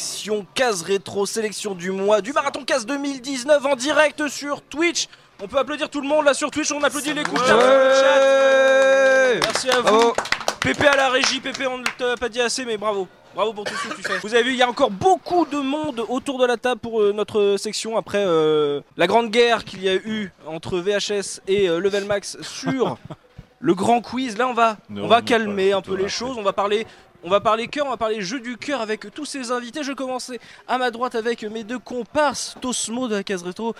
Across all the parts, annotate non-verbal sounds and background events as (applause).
section case rétro sélection du mois du Marathon Case 2019 en direct sur Twitch. On peut applaudir tout le monde là sur Twitch, on applaudit les coups de chat. Merci à vous. Bravo. Pépé à la régie, Pépé on ne t'a pas dit assez mais bravo. Bravo pour tout ce que tu fais. Vous avez vu, il y a encore beaucoup de monde autour de la table pour euh, notre section après euh, la grande guerre qu'il y a eu entre VHS et euh, Level Max sur (laughs) le grand quiz. Là, on va, on va calmer un peu les choses. On va parler. On va parler cœur, on va parler jeu du cœur avec tous ces invités. Je vais commencer à ma droite avec mes deux comparses, Tosmo de la case rétro.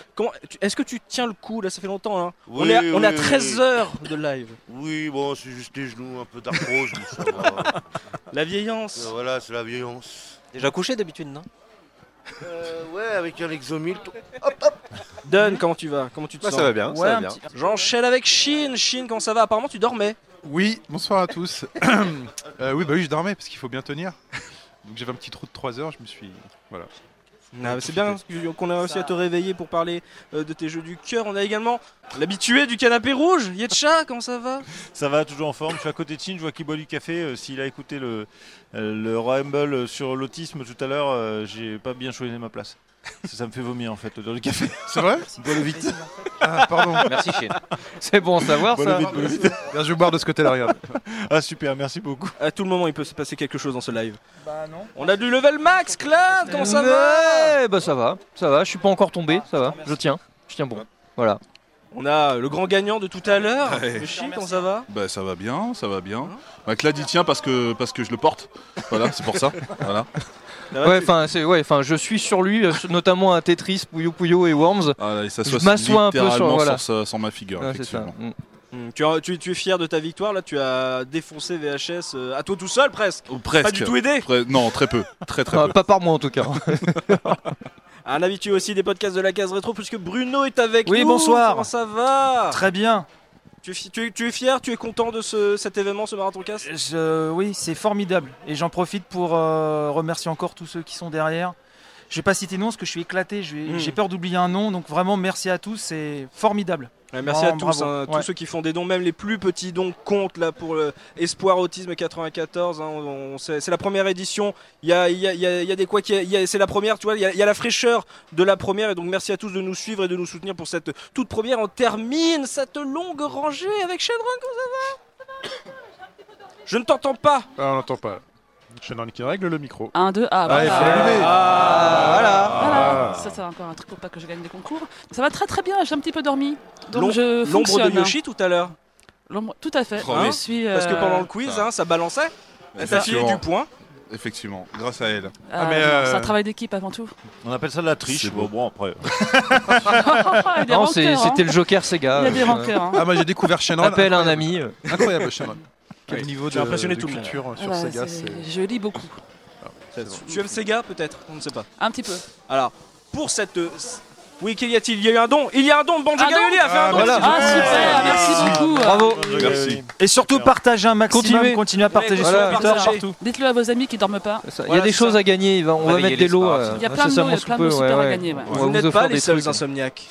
Est-ce que tu tiens le coup là Ça fait longtemps. Hein? On Oui, est à, on est à oui, 13 oui. heures de live. Oui, bon, c'est juste les genoux, un peu d'arthrose, mais ça va. (laughs) La vieillance. Euh, Voilà, c'est la violence. Déjà couché d'habitude, non? Euh, ouais, avec un exomil. Dun, comment tu vas? Comment tu te Bah, sens? ça va bien, ça Ouais, va bien. J'enchaîne avec Shin. Shin, comment ça va? Apparemment, tu dormais. Oui, bonsoir à tous. (coughs) Euh, oui, bah oui, je dormais parce qu'il faut bien tenir. Donc j'avais un petit trou de 3 heures, je me suis. Voilà. Ah, c'est bien qu'on ait réussi à te réveiller pour parler euh, de tes jeux du cœur. On a également l'habitué du canapé rouge, Yetcha, comment ça va? Ça va, toujours en forme. Je suis à côté de Chin, je vois qu'il boit du café. Euh, S'il a écouté le, euh, le Rumble sur l'autisme tout à l'heure, euh, j'ai pas bien choisi ma place. (laughs) Ça, ça me fait vomir en fait, l'odeur du café. C'est vrai (laughs) Bois-le vite. Ah, pardon. Merci, Chine. C'est bon à savoir Bois-le ça. vite, bois-le vite. Bien, je vais boire de ce côté-là, regarde. Ah super, merci beaucoup. À tout le moment, il peut se passer quelque chose dans ce live. Bah non. On a du level max, Clad, comment ça va Ouais, bah ça va, ça va, je suis pas encore tombé, ça va, je tiens, je tiens bon. Voilà. On a le grand gagnant de tout à l'heure, Ouais. le comment ça va? Bah ça va bien, ça va bien. Bah Clad il tient parce que parce que je le porte. Voilà, c'est pour ça. Voilà. Ouais, enfin, c'est ouais, enfin, je suis sur lui, euh, notamment à Tetris, Puyo Puyo et Worms. Ah, Je m'assois un peu sur- voilà. sur, sa- sur ma figure. Effectivement. Mm. Hmm, tu, as- tu- tu es fier de ta victoire, là? Tu as défoncé VHS euh, à toi tout seul presque. Ou presque. Pas du tout aidé? Non, très peu. Très très Ah, peu. pas par moi en tout cas. (laughs) Un habitué aussi des podcasts de la case rétro puisque Bruno est avec Oui, nous. bonsoir. Comment ça va? Très bien. Tu es, fier, tu es content de ce, cet événement, ce marathon casse? Oui, c'est formidable. Et j'en profite pour euh, remercier encore tous ceux qui sont derrière. Je vais pas citer de nom parce que je suis éclaté. J'ai peur d'oublier un nom. Donc vraiment, merci à tous. C'est formidable. Ouais, merci Vraiment, à tous, hein, tous Ouais. ceux qui font des dons, même les plus petits dons comptent là pour le Espoir Autisme 94. hein, on- on- c'est la première édition. Il y a, y a- il y a- il y a des quoi qui, c'est la première, tu vois. Il y, a, il y a la fraîcheur de la première et donc merci à tous de nous suivre et de nous soutenir pour cette toute première. On termine cette longue rangée avec Shenron. Comment ça va Je ne t'entends pas. Ah, on n'entend pas. Shannon qui règle le micro. 1, 2, ah, Ah, il voilà. Ah, voilà. Voilà. Ah. Ça, c'est encore un truc pour pas que je gagne des concours. Ça va très très bien, j'ai un petit peu dormi. Donc je L'ombre de Yoshi tout à l'heure. L'ombre- Tout à fait. Oh, je oui. suis. Parce que euh, pendant le quiz, ça. hein, ça balançait. Ça filait Effectivement. du point. Effectivement, grâce à elle. euh, Ah, mais, non, euh, C'est un travail d'équipe avant tout. On appelle ça de la triche. C'est Bon, bon après. (laughs) (laughs) A Non, hein. c'était le Joker Sega. Il y a des euh, rancœurs. hein. Ah, moi j'ai découvert Shannon. Appelle un incroyable. ami. euh. Incroyable, Shannon. Quel Oui. niveau de, impressionné de tout le monde. culture sur Voilà, Sega. Je lis beaucoup. Tu aimes Sega peut-être? On ne sait pas. Un petit peu. Alors, pour cette. euh, Oui, qu'il y a-t-il Il y a eu un don Il y a un don Bonjour Un don Gaioli a fait Ah, un don voilà. s'il vous Ah super, merci beaucoup. Bravo. Merci. Et surtout, partagez un maximum. Continuez. Continuez à partager Ouais, sur voilà, Twitter partout. Dites-le à vos amis qui dorment pas. Il y Voilà, a des choses ça. à gagner. On va mettre des lots. Euh, Il y a plein de lots, de à gagner. Vous vous n'êtes pas des les seuls insomniaques.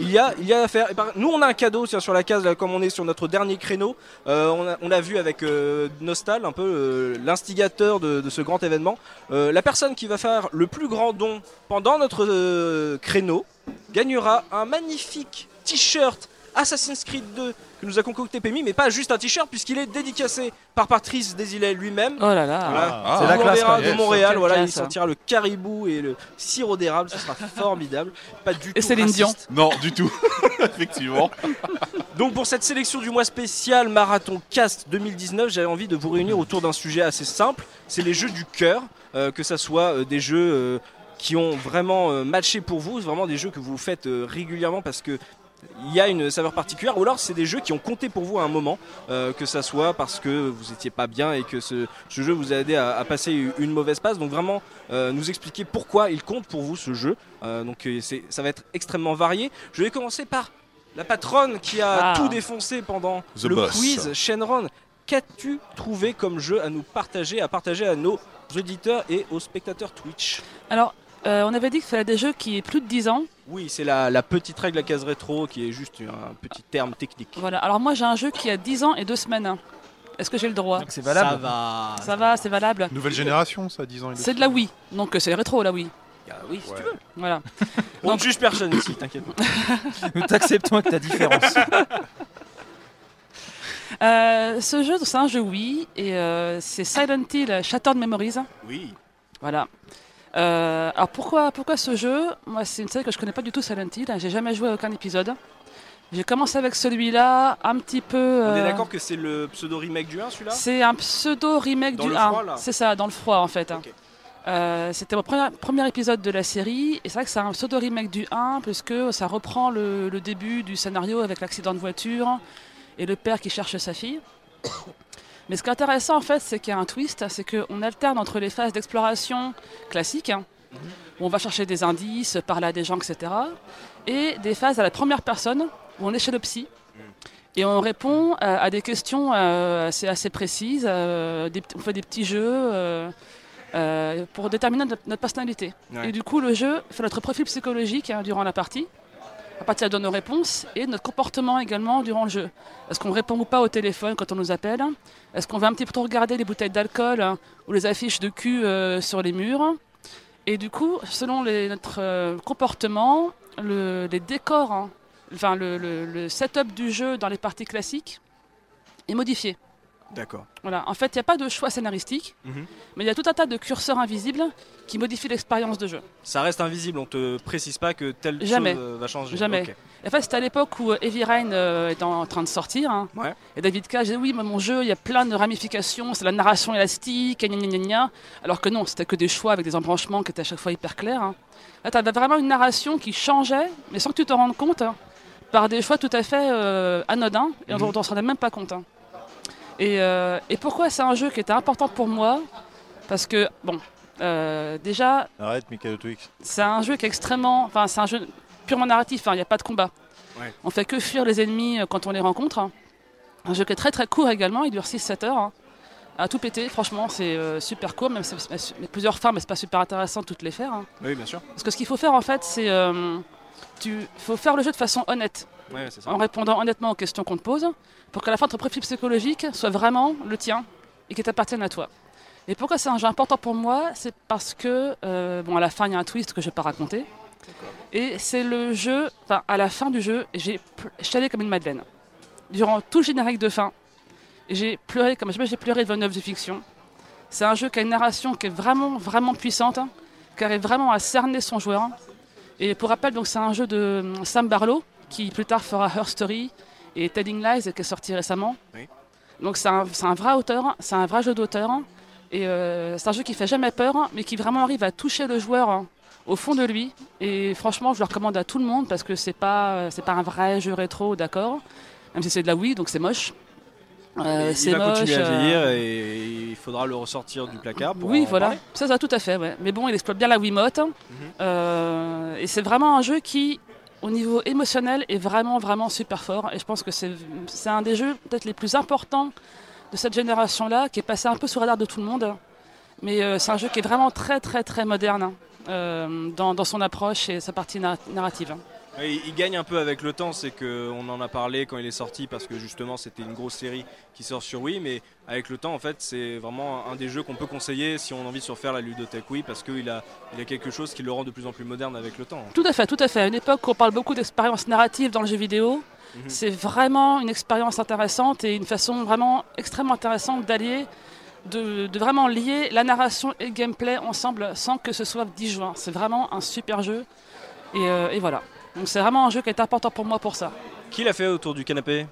Il y, a, il y a à faire. et par- Nous, on a un cadeau sur la case, là, comme on est sur notre dernier créneau. Euh, on, a, on a vu avec euh, Nostal, un peu euh, l'instigateur de, de ce grand événement. La personne qui va faire le plus grand don pendant notre créneau gagnera un magnifique t-shirt Assassin's Creed 2 que nous a concocté Pemi, mais pas juste un t-shirt, puisqu'il est dédicacé par Patrice Desilets lui-même. Oh là là. Voilà. Ah. C'est la la classe, de. Montréal. Voilà, il hein. sortira le caribou et le sirop d'érable. Ce sera (laughs) formidable. Pas du Et tout. Céline Dion. Non, du tout. (laughs) Effectivement. (laughs) Donc pour cette sélection du mois spécial Marathon Cast 2019, j'avais envie de vous réunir autour d'un sujet assez simple. C'est les jeux du cœur, euh, que ça soit euh, des jeux euh, qui ont vraiment matché pour vous, vraiment des jeux que vous faites régulièrement parce que il y a une saveur particulière, ou alors c'est des jeux qui ont compté pour vous à un moment, euh, que ça soit parce que vous étiez pas bien et que ce, ce jeu vous a aidé à, à passer une mauvaise passe. Donc vraiment euh, nous expliquer pourquoi il compte pour vous ce jeu. Euh, donc c'est- ça va être extrêmement varié. Je vais commencer par la patronne qui a Ah. tout défoncé pendant The le boss. quiz, Shenron. Qu'as-tu trouvé comme jeu à nous partager, à partager à nos auditeurs et aux spectateurs Twitch? Alors, euh, on avait dit qu'il fallait des jeux qui aient plus de 10 ans. Oui, c'est la, la petite règle à case rétro qui est juste un petit terme technique. Voilà. Alors moi j'ai un jeu qui a 10 ans et 2 semaines. Est-ce que j'ai le droit Donc c'est valable. Ça va. Ça va, c'est valable. Nouvelle génération, ça, 10 ans. et C'est de la Wii, donc euh, c'est rétro la Wii. Ah oui, si Ouais. tu veux. Voilà. (laughs) On ne juge personne ici, t'inquiète pas. (laughs) Nous t'acceptons avec ta différence. (laughs) Euh, ce jeu, c'est un jeu Wii et euh, c'est Silent Hill Shattered Memories. Oui. Voilà. Euh, alors pourquoi, pourquoi ce jeu Moi, c'est une série que je connais pas du tout, Silent Hill. J'ai jamais joué à aucun épisode. J'ai commencé avec celui-là, un petit peu. On est euh, d'accord que c'est le pseudo remake du 1 celui-là C'est un pseudo remake Dans du le 1. froid, là C'est ça, dans le froid en fait. Euh, C'était mon premier, premier épisode de la série et c'est vrai que c'est un pseudo remake du 1 puisque ça reprend le, le début du scénario avec l'accident de voiture et le père qui cherche sa fille. Mais ce qui est intéressant en fait, c'est qu'il y a un twist, c'est qu'on alterne entre les phases d'exploration classiques, hein, où on va chercher des indices, parler à des gens, etc., et des phases à la première personne, où on est chez le psy, et on répond à, à des questions euh, assez, assez précises, euh, des, on fait des petits jeux euh, euh, pour déterminer notre, notre personnalité. Ouais. Et du coup, le jeu fait notre profil psychologique hein, durant la partie, à partir de nos réponses, et notre comportement également durant le jeu. Est-ce qu'on répond ou pas au téléphone quand on nous appelle? Est-ce qu'on va un petit peu regarder les bouteilles d'alcool hein, ou les affiches de cul euh, sur les murs? Et du coup, selon notre euh, comportement, le- les décors, hein, enfin le- le setup du jeu dans les parties classiques est modifié. D'accord. Voilà. En fait, il n'y a pas de choix scénaristique, Mhm. mais il y a tout un tas de curseurs invisibles qui modifient l'expérience de jeu. Ça reste invisible, on te précise pas que telle Jamais. chose euh, va changer. Jamais. Ok. En fait, c'était à l'époque où euh, Heavy Rain euh, était en train de sortir. hein. Ouais. Et David Cage disait oui, mais mon jeu, il y a plein de ramifications, c'est la narration élastique, gna gna gna gna. Alors que non, c'était que des choix avec des embranchements qui étaient à chaque fois hyper clairs. hein. Là, tu avais vraiment une narration qui changeait, mais sans que tu te rendes compte, hein, par des choix tout à fait euh, anodins, et Mhm. dont on ne se rendait même pas compte. Et, euh, et pourquoi c'est un jeu qui était important pour moi? Parce que, bon, euh, déjà, Arrête, Michael Twix. c'est un jeu qui est extrêmement. Enfin, c'est un jeu purement narratif, hein, il n'y a pas de combat. Ouais. On fait que fuir les ennemis euh, quand on les rencontre. hein. Un jeu qui est très très court également, il dure 6-7 heures. hein. À tout péter, franchement, c'est euh, super court, même si plusieurs fins, mais c'est pas super intéressant de toutes les faire. hein. Oui, bien sûr. Parce que ce qu'il faut faire en fait, c'est. euh, tu faut faire le jeu de façon honnête, Ouais, c'est ça. en répondant honnêtement aux questions qu'on te pose, pour qu'à la fin, ton profil psychologique soit vraiment le tien et qu'il t'appartienne à toi. Et pourquoi c'est un jeu important pour moi C'est parce que, euh, bon, à la fin, il y a un twist que je ne vais pas raconter. Et c'est le jeu, enfin, à la fin du jeu, j'ai chialé comme une madeleine. Durant tout le générique de fin, j'ai pleuré comme jamais j'ai pleuré devant une œuvre de fiction. C'est un jeu qui a une narration qui est vraiment, vraiment puissante, hein, qui arrive vraiment à cerner son joueur. Et pour rappel, donc c'est un jeu de hum, Sam Barlow, qui plus tard fera Her Story et Telling Lies, qui est sorti récemment. Oui. Donc c'est un, c'est un vrai auteur, c'est un vrai jeu d'auteur. Et euh, c'est un jeu qui fait jamais peur, mais qui vraiment arrive à toucher le joueur hein, au fond de lui. Et franchement, je le recommande à tout le monde parce que c'est pas, euh, c'est pas un vrai jeu rétro, d'accord Même si c'est de la Wii, donc c'est moche. Euh, il c'est va moche. continuer à euh, vieillir et il faudra le ressortir du placard. Pour oui, en voilà, parler. ça, ça, tout à fait. Ouais. Mais bon, il exploite bien la Wiimote. Mhm. Euh, et c'est vraiment un jeu qui, au niveau émotionnel, est vraiment, vraiment super fort. Et je pense que c'est un des jeux peut-être les plus importants de cette génération-là, qui est passé un peu sous radar de tout le monde. Mais euh, c'est un jeu qui est vraiment très, très, très moderne euh, dans, dans son approche et sa partie narra- narrative. Il, gagne un peu avec le temps, c'est qu'on en a parlé quand il est sorti parce que justement c'était une grosse série qui sort sur Wii, mais avec le temps en fait c'est vraiment un des jeux qu'on peut conseiller si on a envie de se refaire la ludothèque Wii parce qu'il a, il a quelque chose qui le rend de plus en plus moderne avec le temps. Tout à fait, tout à fait. À une époque où on parle beaucoup d'expérience narrative dans le jeu vidéo, Mhm. c'est vraiment une expérience intéressante et une façon vraiment extrêmement intéressante d'allier, de, de vraiment lier la narration et le gameplay ensemble sans que ce soit disjoint. C'est vraiment un super jeu. Et, euh, et voilà. Donc c'est vraiment un jeu qui est important pour moi pour ça. Qui l'a fait autour du canapé?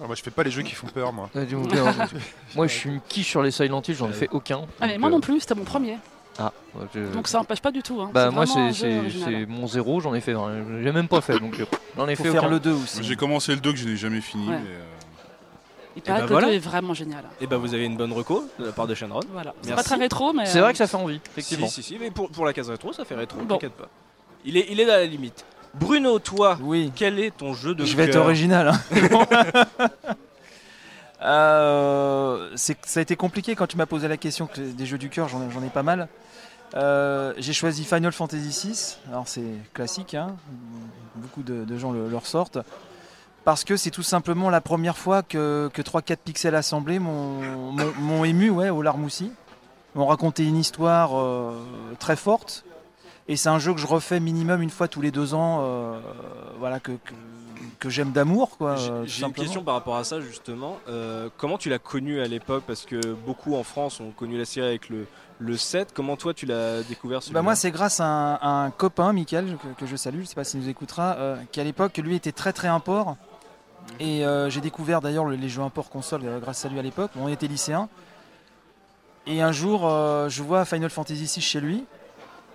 Ah, moi, je fais pas les jeux qui font peur, moi. Dis-moi bien. (laughs) Moi, je suis une quiche sur les Silent Hill, j'en ai fait aucun. Ah, mais moi euh, non plus, c'était mon premier. Ah, je- Donc ça n'empêche pas du tout. hein. Bah, moi, c'est mon zéro, j'en ai fait. J'ai même pas fait, donc euh, j'en ai faut fait faire aucun. le 2 aussi. J'ai commencé le 2 que je n'ai jamais fini. Ouais. mais, euh, Il paraît bah que voilà. le 2 est vraiment génial. Et ben vous avez une bonne reco de la part de Shenron. Voilà. C'est pas très rétro, mais. C'est euh, vrai que ça fait envie, effectivement. Si, si, si, mais pour, pour la case rétro, ça fait rétro, Bon. t'inquiète pas. Il est, il est à la limite. Bruno, toi, Oui. quel est ton jeu de Je vais être original. hein. (laughs) Euh, c'est- ça a été compliqué quand tu m'as posé la question que des jeux du cœur, j'en ai, j'en ai pas mal. Euh, J'ai choisi Final Fantasy VI. Alors c'est classique, hein. beaucoup de, de gens le, le ressortent. parce que c'est tout simplement la première fois que, que 3-4 pixels assemblés m'ont m'ont- m'ont ému ouais, au larmes aussi. M'ont raconté une histoire euh, très forte. Et c'est un jeu que je refais minimum une fois tous les deux ans, euh, voilà, que, que, que j'aime d'amour. quoi, J'ai euh, j'ai une question par rapport à ça justement. Euh, comment tu l'as connu à l'époque? Parce que beaucoup en France ont connu la série avec le, le 7. Comment toi tu l'as découvert Bah moi, c'est grâce à un, à un copain, Michael, que, que je salue, je sais pas s'il nous écoutera, euh, qui à l'époque, lui, était très très import. Et euh, j'ai découvert d'ailleurs le- les jeux import console grâce à lui à l'époque. On était lycéens. Et un jour, je vois Final Fantasy VI chez lui.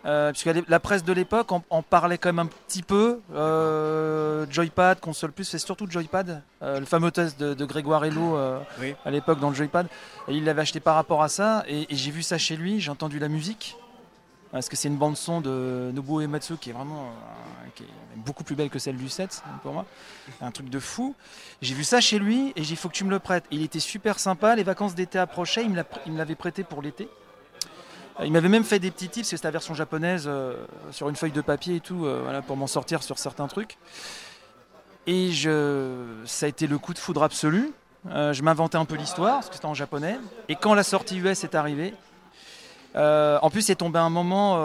Euh, puisque la presse de l'époque en, en parlait quand même un petit peu. Euh, Joypad, console plus, c'est surtout Joypad. Euh, le fameux test de, de Grégoire Hello euh, Oui. à l'époque dans le Joypad. Et il l'avait acheté par rapport à ça. Et, et j'ai vu ça chez lui, j'ai entendu la musique. Parce que c'est une bande son de Nobuo Ematsu qui est vraiment qui est beaucoup plus belle que celle du 7 pour moi. Un truc de fou. J'ai vu ça chez lui et j'ai dit faut que tu me le prêtes. Il était super sympa, les vacances d'été approchaient, il me l'avait prêté pour l'été. Euh, Il m'avait même fait des petits tips, c'est la version japonaise euh, sur une feuille de papier et tout, euh, voilà, pour m'en sortir sur certains trucs. Et je, ça a été le coup de foudre absolu. Je m'inventais un peu l'histoire, parce que c'était en japonais. Et quand la sortie US est arrivée, en plus, c'est tombé un moment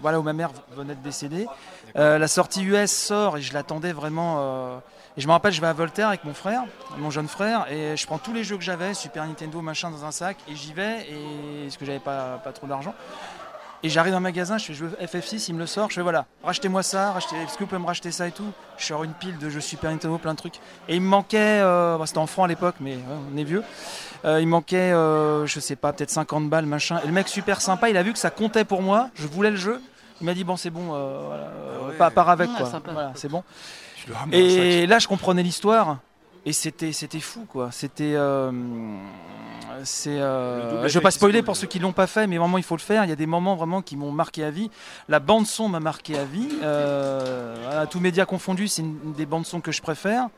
voilà, où ma mère venait de décéder. La sortie US sort et je l'attendais vraiment. Euh, et je me rappelle, je vais à Voltaire avec mon frère, mon jeune frère, et je prends tous les jeux que j'avais, Super Nintendo, machin, dans un sac, et j'y vais, et parce que j'avais pas, pas trop d'argent. Et j'arrive dans un magasin, je fais je veux FF6, il me le sort, je fais voilà, rachetez-moi ça, rachetez, est-ce que vous pouvez me racheter ça et tout? Je sors une pile de jeux Super Nintendo, plein de trucs. Et il me manquait, euh, bah, c'était en francs à l'époque, mais ouais, on est vieux. Euh, il manquait, euh, je sais pas, peut-être 50 balles, machin. Et le mec super sympa, il a vu que ça comptait pour moi, je voulais le jeu. Il m'a dit bon c'est bon, euh, voilà, euh, pas part avec Ouais, quoi. Voilà, c'est bon. Et là je comprenais l'histoire et c'était c'était fou quoi. C'était euh, c'est euh, je vais pas spoiler pour ceux qui l'ont pas fait, mais vraiment il faut le faire. Il y a des moments vraiment qui m'ont marqué à vie. La bande son m'a marqué à vie. Euh, voilà, tous médias confondus, c'est une des bandes son que je préfère.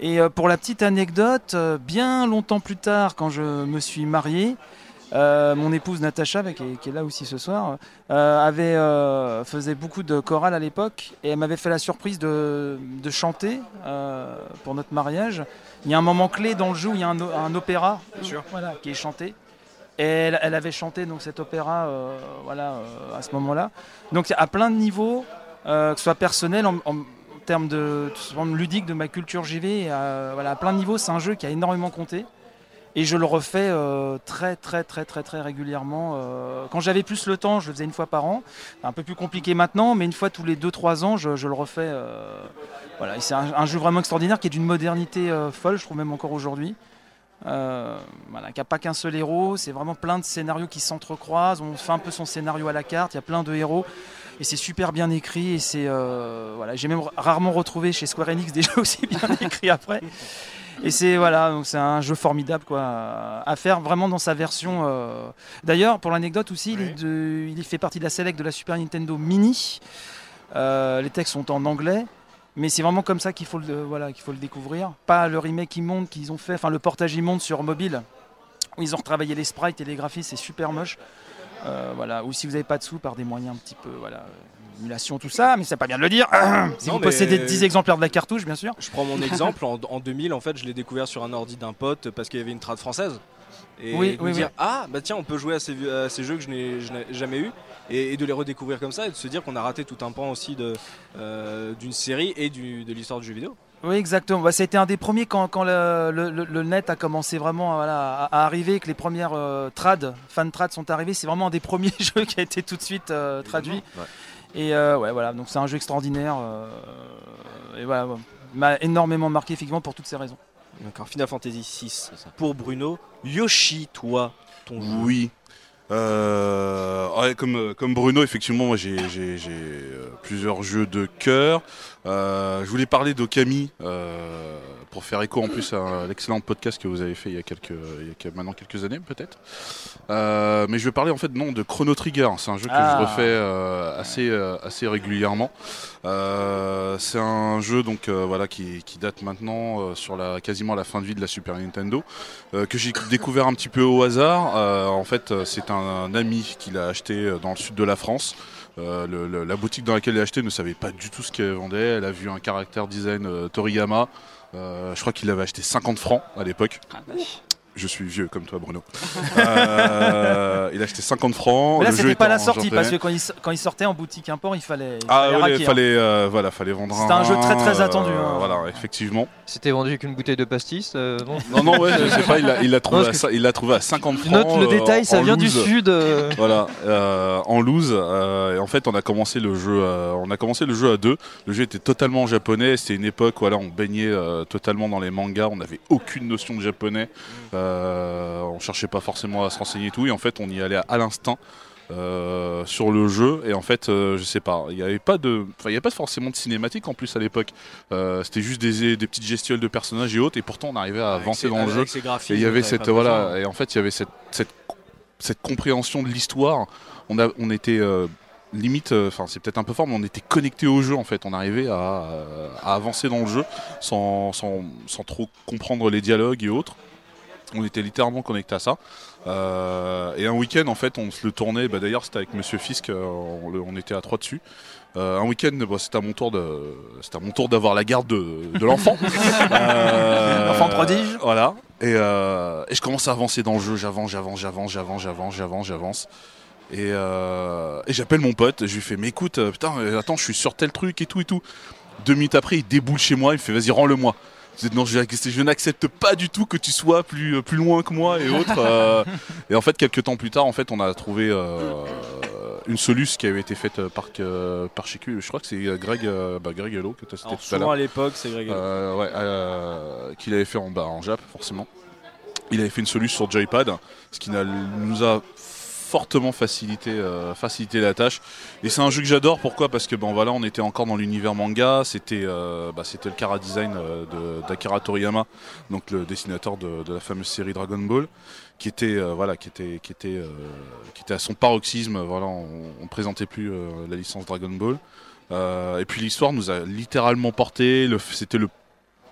Et euh, pour la petite anecdote, bien longtemps plus tard, quand je me suis marié, euh, mon épouse Natacha, qui est, qui est là aussi ce soir, euh, avait, euh, faisait beaucoup de chorale à l'époque et elle m'avait fait la surprise de, de chanter pour notre mariage. Il y a un moment clé dans le jeu où il y a un, opéra voilà, qui est chanté. Et elle, elle avait chanté donc cet opéra voilà, à ce moment-là. Donc à plein de niveaux, que ce soit personnel, en, en termes de, simplement ludique de ma culture JV, euh, voilà, à plein de niveaux, c'est un jeu qui a énormément compté. Et je le refais euh, très très très très très régulièrement. euh, quand j'avais plus le temps, je le faisais une fois par an. Un peu plus compliqué maintenant, mais une fois tous les 2-3 ans, je, le refais. euh, voilà, c'est un, jeu vraiment extraordinaire qui est d'une modernité folle, je trouve même encore aujourd'hui. Voilà, qui n'a pas qu'un seul héros, c'est vraiment plein de scénarios qui s'entrecroisent. On fait un peu son scénario à la carte, il y a plein de héros et c'est super bien écrit. Et c'est voilà, j'ai même rarement retrouvé chez Square Enix (laughs) des jeux aussi bien écrits après. Et c'est voilà, donc c'est un jeu formidable quoi à faire vraiment dans sa version. euh. D'ailleurs, pour l'anecdote aussi, il, est de- il fait partie de la select de la Super Nintendo Mini. Euh, les textes sont en anglais. Mais c'est vraiment comme ça qu'il faut, le, voilà, qu'il faut le découvrir. Pas le remake immonde qu'ils ont fait, enfin le portage immonde sur mobile, où ils ont retravaillé les sprites et les graphismes, c'est super moche. Euh, voilà. Ou si vous n'avez pas de sous, par des moyens un petit peu, voilà, émulation, tout ça, mais c'est pas bien de le dire. (clears throat) si Non, vous mais- possédez 10 exemplaires de la cartouche, bien sûr. Je prends mon (laughs) exemple, en, en 2000, en fait, je l'ai découvert sur un ordi d'un pote parce qu'il y avait une trad française. Et Oui, de me oui, dire, oui. ah, bah tiens, on peut jouer à ces, vieux- à ces jeux que je n'ai jamais eu et, et de les redécouvrir comme ça et de se dire qu'on a raté tout un pan aussi euh, d'une série et du, de l'histoire du jeu vidéo. Oui, exactement. Bah, ça a été un des premiers quand, quand le, le- le- le net a commencé vraiment voilà, à, à arriver, que les premières euh, trad, fan trad sont arrivés. C'est vraiment un des premiers (laughs) jeux qui a été tout de suite euh, traduit. Et euh, ouais, voilà, donc c'est un jeu extraordinaire. euh, et voilà, ouais. m'a énormément marqué effectivement pour toutes ces raisons. D'accord, Final Fantasy 6 pour Bruno. Yoshi, toi, ton jeu. Oui. Euh, ouais, comme, comme Bruno, effectivement, moi j'ai j'ai- j'ai, euh, plusieurs jeux de cœur. Euh, je voulais parler d'Okami euh, pour faire écho en plus à l'excellent podcast que vous avez fait il y a, quelques, il y a que- maintenant quelques années peut-être. Euh, mais je vais parler en fait non de Chrono Trigger. C'est un jeu que Ah. je refais euh, assez, assez régulièrement. C'est un jeu donc voilà qui, qui date maintenant sur la quasiment la fin de vie de la Super Nintendo que j'ai découvert un petit peu au hasard. En fait, c'est un, ami qui l'a acheté dans le sud de la France. Euh, la boutique dans laquelle elle a acheté ne savait pas du tout ce qu'elle vendait. Elle a vu un caractère design euh, Toriyama. Euh, je crois qu'il l'avait acheté 50 francs à l'époque. Ah. Je suis vieux comme toi, Bruno. Euh, il a acheté 50 francs. Mais là, c'était était pas la sortie parce que quand il, quand il sortait en boutique import, il fallait. il Ah fallait ouais, hein. fallait, euh, voilà, fallait vendre C'était un jeu très, très euh, attendu, hein. Voilà, effectivement. C'était vendu avec une bouteille de pastis. euh, non Non, non, ouais, je sais pas, il l'a trouvé, à il l'a trouvé à 50 Tu francs. notes le euh, détail, ça en vient du sud. euh. Voilà, euh, en loose. euh, et en fait, on a commencé le jeu. on a commencé le jeu à deux. Le jeu était totalement japonais. C'était une époque, voilà, on baignait euh, totalement dans les mangas. On n'avait aucune notion de japonais. Euh, on cherchait pas forcément à se renseigner et tout. Et en fait, on y allait à l'instinct. euh, sur le jeu et en fait euh, je sais pas il n'y avait pas de il y avait pas forcément de cinématique en plus à l'époque Euh, c'était juste des, des petites gestuelles de personnages et autres et pourtant on arrivait à avancer dans le jeu et il y avait cette voilà et en fait il y avait cette, cette, cette compréhension de l'histoire. On a on était limite euh, enfin c'est peut-être un peu fort mais on était connecté au jeu en fait. On arrivait à, euh, à avancer dans le jeu sans, sans, sans trop comprendre les dialogues et autres. On était littéralement connecté à ça. Euh, et un week-end, en fait, on se le tournait. Bah, D'ailleurs, c'était avec Monsieur Fisk. euh, on, était à trois dessus. Euh, un week-end, bah, c'était à mon tour de, c'était à mon tour d'avoir la garde de, de l'enfant. (laughs) Euh, L'enfant prodige. Voilà. Et, et je commence à avancer dans le jeu. J'avance, j'avance, j'avance, j'avance, j'avance, j'avance, j'avance. Et, et j'appelle mon pote. Je lui fais, mais écoute, putain, attends, je suis sur tel truc et tout et tout. Deux minutes après, il déboule chez moi. Il me fait, vas-y, rends-le-moi. Je dis, non, je, je n'accepte pas du tout que tu sois plus, euh, plus loin que moi et autres. euh. (laughs) et en fait, quelques temps plus tard, en fait, on a trouvé euh, une soluce qui avait été faite par, euh, par chez Q. Je crois que c'est Greg, bah, Greg Hello que tu as cité Alors, tout à l'heure. à l'époque, c'est Greg. Euh, ouais, qu'il avait fait en, bah, en Jap, forcément. Il avait fait une solution sur Joypad, ce qui nous a fortement facilité, euh, facilité la tâche. Et c'est un jeu que j'adore, pourquoi? Parce que bon, voilà, on était encore dans l'univers manga, c'était euh, bah, c'était le Kara Design euh, d'Akira Toriyama, donc le dessinateur de, la fameuse série Dragon Ball, qui était, voilà, qui était, qui était, qui était à son paroxysme. Voilà, on ne présentait plus la licence Dragon Ball. Et puis l'histoire nous a littéralement porté. C'était le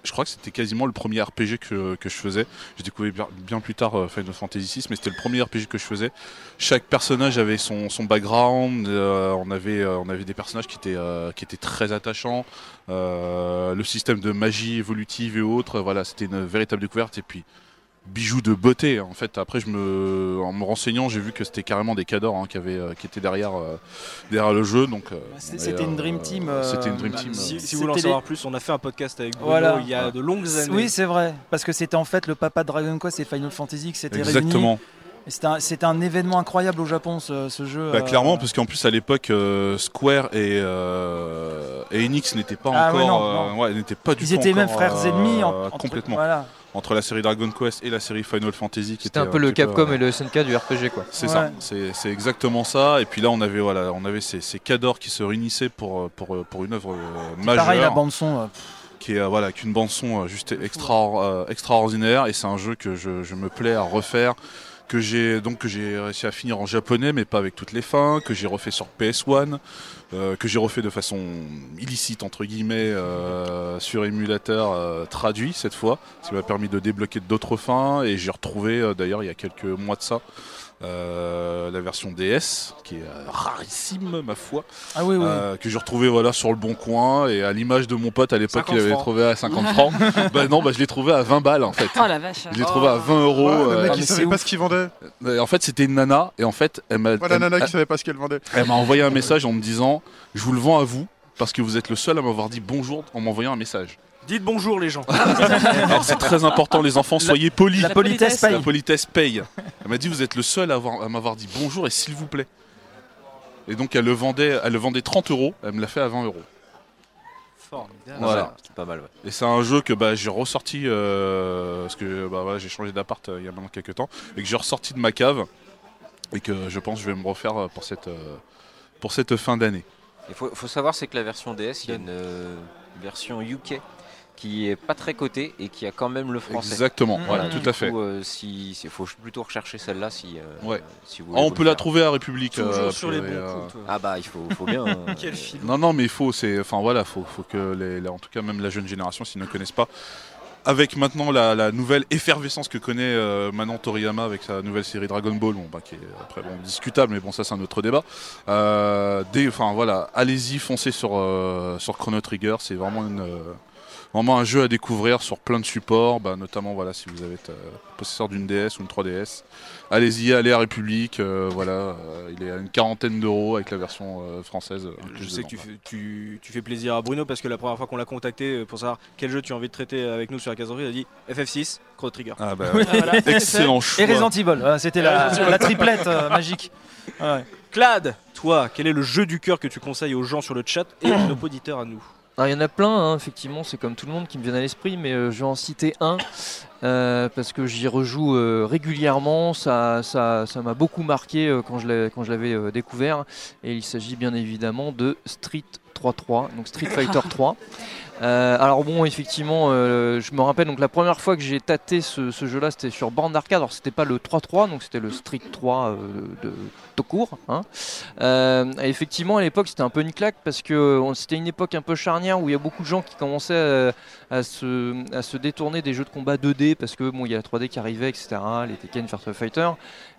je crois que c'était quasiment le premier RPG que, que je faisais. J'ai découvert bien, plus tard euh, Final Fantasy VI, mais c'était le premier RPG que je faisais. Chaque personnage avait son, son background. euh, on, avait, euh, on avait des personnages qui étaient, qui étaient très attachants. Le système de magie évolutive et autres, voilà, c'était une véritable découverte. Et puis, bijou de beauté. En fait, après, je me, en me renseignant, j'ai vu que c'était carrément des cadors hein, qui, avaient, euh, qui étaient derrière, euh, derrière le jeu. Donc, euh, C'était- une dream team, euh, C'était une dream team. Si, euh, si vous voulez en savoir plus, on a fait un podcast avec Bruno Voilà. il y a de longues années. Oui, c'est vrai. Parce que c'était en fait le papa de Dragon Quest et Final Fantasy qui s'était réunis. Exactement. C'était un, c'était un événement incroyable au Japon, ce, ce jeu. Bah, euh, clairement, parce qu'en plus à l'époque, euh, Square et, euh, et Enix n'étaient pas Ah ouais, encore, non, non. euh, ouais, n'étaient pas du Ils tout étaient même frères euh, ennemis. en- entre- complètement Voilà. Entre la série Dragon Quest et la série Final Fantasy. qui C'était était un peu le petit Capcom euh, et le SNK du RPG quoi. C'est Ouais. ça, c'est exactement ça. Et puis là, on avait voilà, on avait ces, ces cadors qui se réunissaient pour euh, pour, euh, pour une œuvre euh, majeure, Pareil, la bande son. euh, qui est euh, voilà, qu'une bande son euh, juste extra, euh, extraordinaire. Et c'est un jeu que je, je me plais à refaire que j'ai donc que j'ai réussi à finir en japonais mais pas avec toutes les fins que j'ai refait sur PS1 euh, que j'ai refait de façon illicite entre guillemets euh, sur émulateur euh, traduit cette fois ce qui m'a permis de débloquer d'autres fins et j'ai retrouvé euh, d'ailleurs il y a quelques mois de ça la version DS qui est euh, rarissime ma foi Ah oui, oui. euh, que j'ai retrouvé voilà sur le bon coin et à l'image de mon pote à l'époque 50 il avait francs. trouvé à 50 francs (laughs) bah non bah je l'ai trouvé à 20 balles en fait Oh la vache. je l'ai trouvé à 20 euros Ouais, le euh, mec, il savait pas ce qu'il vendait. euh, en fait, c'était une nana et en fait, elle m'a Pas la nana elle- qui savait pas ce qu'elle vendait. elle m'a envoyé un message en me disant "Je vous le vends à vous parce que vous êtes le seul à m'avoir dit bonjour en m'envoyant un message." Dites bonjour les gens. (laughs) Alors c'est très important les enfants, soyez polis. La politesse paye. La politesse paye. Elle m'a dit "Vous êtes le seul à, avoir- à m'avoir dit bonjour et s'il vous plaît." Et donc elle le vendait, elle le vendait 30 euros, elle me l'a fait à 20 euros. Formidable. Voilà. C'est pas mal, ouais. Et c'est un jeu que bah, j'ai ressorti euh, parce que bah, voilà, j'ai changé d'appart euh, il y a maintenant quelques temps et que j'ai ressorti de ma cave et que je pense que je vais me refaire euh, pour cette, euh, pour cette fin d'année. Il faut, faut savoir, c'est que la version DS, il y a une euh, version UK qui est pas très cotée et qui a quand même le français. Exactement, Mmh. voilà, Mmh. tout à fait. euh, si, il faut plutôt rechercher celle-là si, euh, Ouais. si vous Ah, voulez on peut la faire. trouver à République. Toujours euh, sur les bons euh, coups. toi. Ah bah, il faut, faut bien. (laughs) euh, Quel film. Non, non, mais il faut, c'est, enfin voilà, faut, faut que les, là, en tout cas même la jeune génération, s'ils ne connaissent pas, avec maintenant la, la nouvelle effervescence que connaît euh, Manon Toriyama avec sa nouvelle série Dragon Ball, bon, bah, qui est après bon, discutable, mais bon, ça c'est un autre débat. Euh, des- Enfin voilà, allez-y, foncez sur, euh, sur Chrono Trigger, c'est vraiment une. Vraiment un jeu à découvrir sur plein de supports, bah, notamment voilà, si vous avez euh, possesseur d'une DS ou une 3DS. Allez-y, allez à République, euh, voilà, euh, il est à une quarantaine d'euros avec la version euh, française. Je sais que tu fais, tu, tu fais plaisir à Bruno parce que la première fois qu'on l'a contacté pour savoir quel jeu tu as envie de traiter avec nous sur la caserie, il a dit FF6, Chrono Trigger. Ah bah, (laughs) Oui, voilà. excellent choix. Et Resident Evil, c'était la, triplette euh, magique. Ouais. Clad, toi, quel est le jeu du cœur que tu conseilles aux gens sur le chat et à nos (coughs) auditeurs à nous? Alors, il y en a plein, hein, effectivement, c'est comme tout le monde qui me vient à l'esprit, mais euh, je vais en citer un euh, parce que j'y rejoue euh, régulièrement. Ça, ça, ça m'a beaucoup marqué quand je l'ai- quand je l'avais découvert. Et il s'agit bien évidemment de Street 3.3, donc Street Fighter (laughs) 3. Euh, alors bon, effectivement, euh, je me rappelle donc la première fois que j'ai tâté ce, ce jeu-là, c'était sur borne d'arcade. Alors c'était pas le 3.3, donc c'était le Street 3 euh, de court. Hein. Euh, effectivement, à l'époque, c'était un peu une claque parce que euh, c'était une époque un peu charnière où il y a beaucoup de gens qui commençaient à, à se, détourner des jeux de combat 2D parce que bon, il y a la 3D qui arrivait, etc. Les Tekken, Virtua Fighter.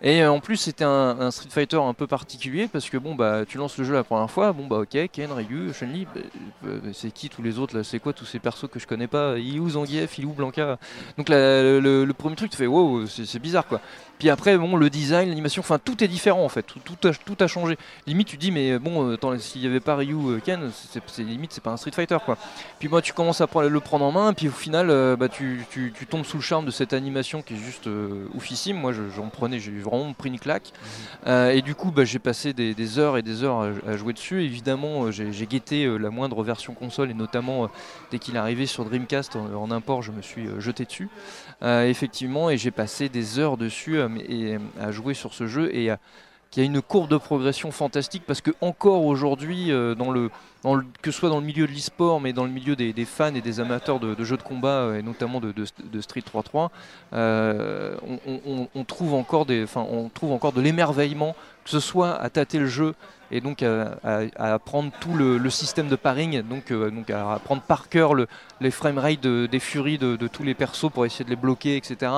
Et euh, en plus, c'était un, Street Fighter un peu particulier parce que bon, bah, tu lances le jeu la première fois, bon bah ok, Ken, Ryu, Chun-Li, bah, euh, c'est qui tous les autres là? C'est quoi tous ces persos que je connais pas? Ilou, Zangief, Ilou, Blanca. Donc le, le- premier truc, tu fais wow, c'est bizarre quoi. Puis après, bon, le design, l'animation, enfin tout est différent en fait, tout, tout, a, tout a changé. Limite, tu dis, mais bon, euh, s'il n'y avait pas Ryu, euh, Ken, c'est limite, c'est pas un Street Fighter quoi. Puis moi, tu commences à le prendre en main, puis au final, euh, bah, tu, tu- tu tombes sous le charme de cette animation qui est juste euh, oufissime. Moi, je- j'en prenais, j'ai vraiment pris une claque. Euh, et du coup, bah, j'ai passé des, des heures et des heures à, à jouer dessus. Évidemment, j'ai guetté la moindre version console, et notamment dès qu'il est arrivé sur Dreamcast en, en import, je me suis jeté dessus. Euh, effectivement, et j'ai passé des heures dessus euh, et, à jouer sur ce jeu et à- qui a une courbe de progression fantastique parce que encore aujourd'hui, euh, que ce soit dans le milieu de l'e-sport, mais dans le milieu des, fans et des amateurs de, jeux de combat euh, et notamment de, Street 3.3, euh, on, trouve encore des, on trouve encore de l'émerveillement, que ce soit à tâter le jeu et donc à, à- apprendre tout le, système de paring, donc, donc à apprendre par cœur le- les framerates de- des furies de, tous les persos pour essayer de les bloquer, etc.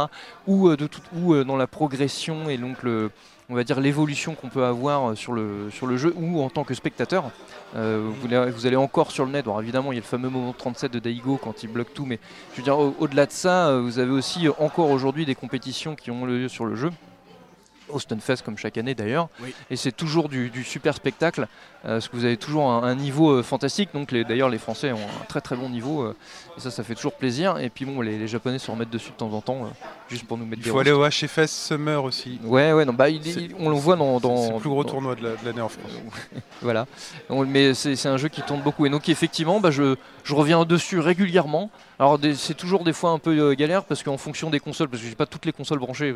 Ou, de tout, ou dans la progression et donc le, on va dire l'évolution qu'on peut avoir euh, sur le, sur le jeu ou en tant que spectateur. Euh, vous, allez, vous allez encore sur le net, alors évidemment il y a le fameux moment 37 de Daigo quand il bloque tout, mais je veux dire au- au-delà de ça, euh, vous avez aussi encore aujourd'hui des compétitions qui ont lieu sur le jeu. Au Stunfest comme chaque année d'ailleurs, Oui. et c'est toujours du, du super spectacle, parce que vous avez toujours un, un niveau euh, fantastique, donc d'ailleurs les Français ont un très très bon niveau, euh, et ça ça fait toujours plaisir, et puis bon les, les Japonais se remettent dessus de temps en temps, euh, juste pour nous mettre Il des faut aller au HFS Summer aussi. Ouais, ouais, non, bah, il- C'est- il- on le voit dans. dans C'est le plus gros dans- tournoi de la- de l'année en France. (laughs) Voilà. On- mais c'est un jeu qui tourne beaucoup. Et donc, effectivement, bah, je, je reviens dessus régulièrement. Alors, des- c'est toujours des fois un peu euh, galère parce qu'en fonction des consoles, parce que j'ai pas toutes les consoles branchées.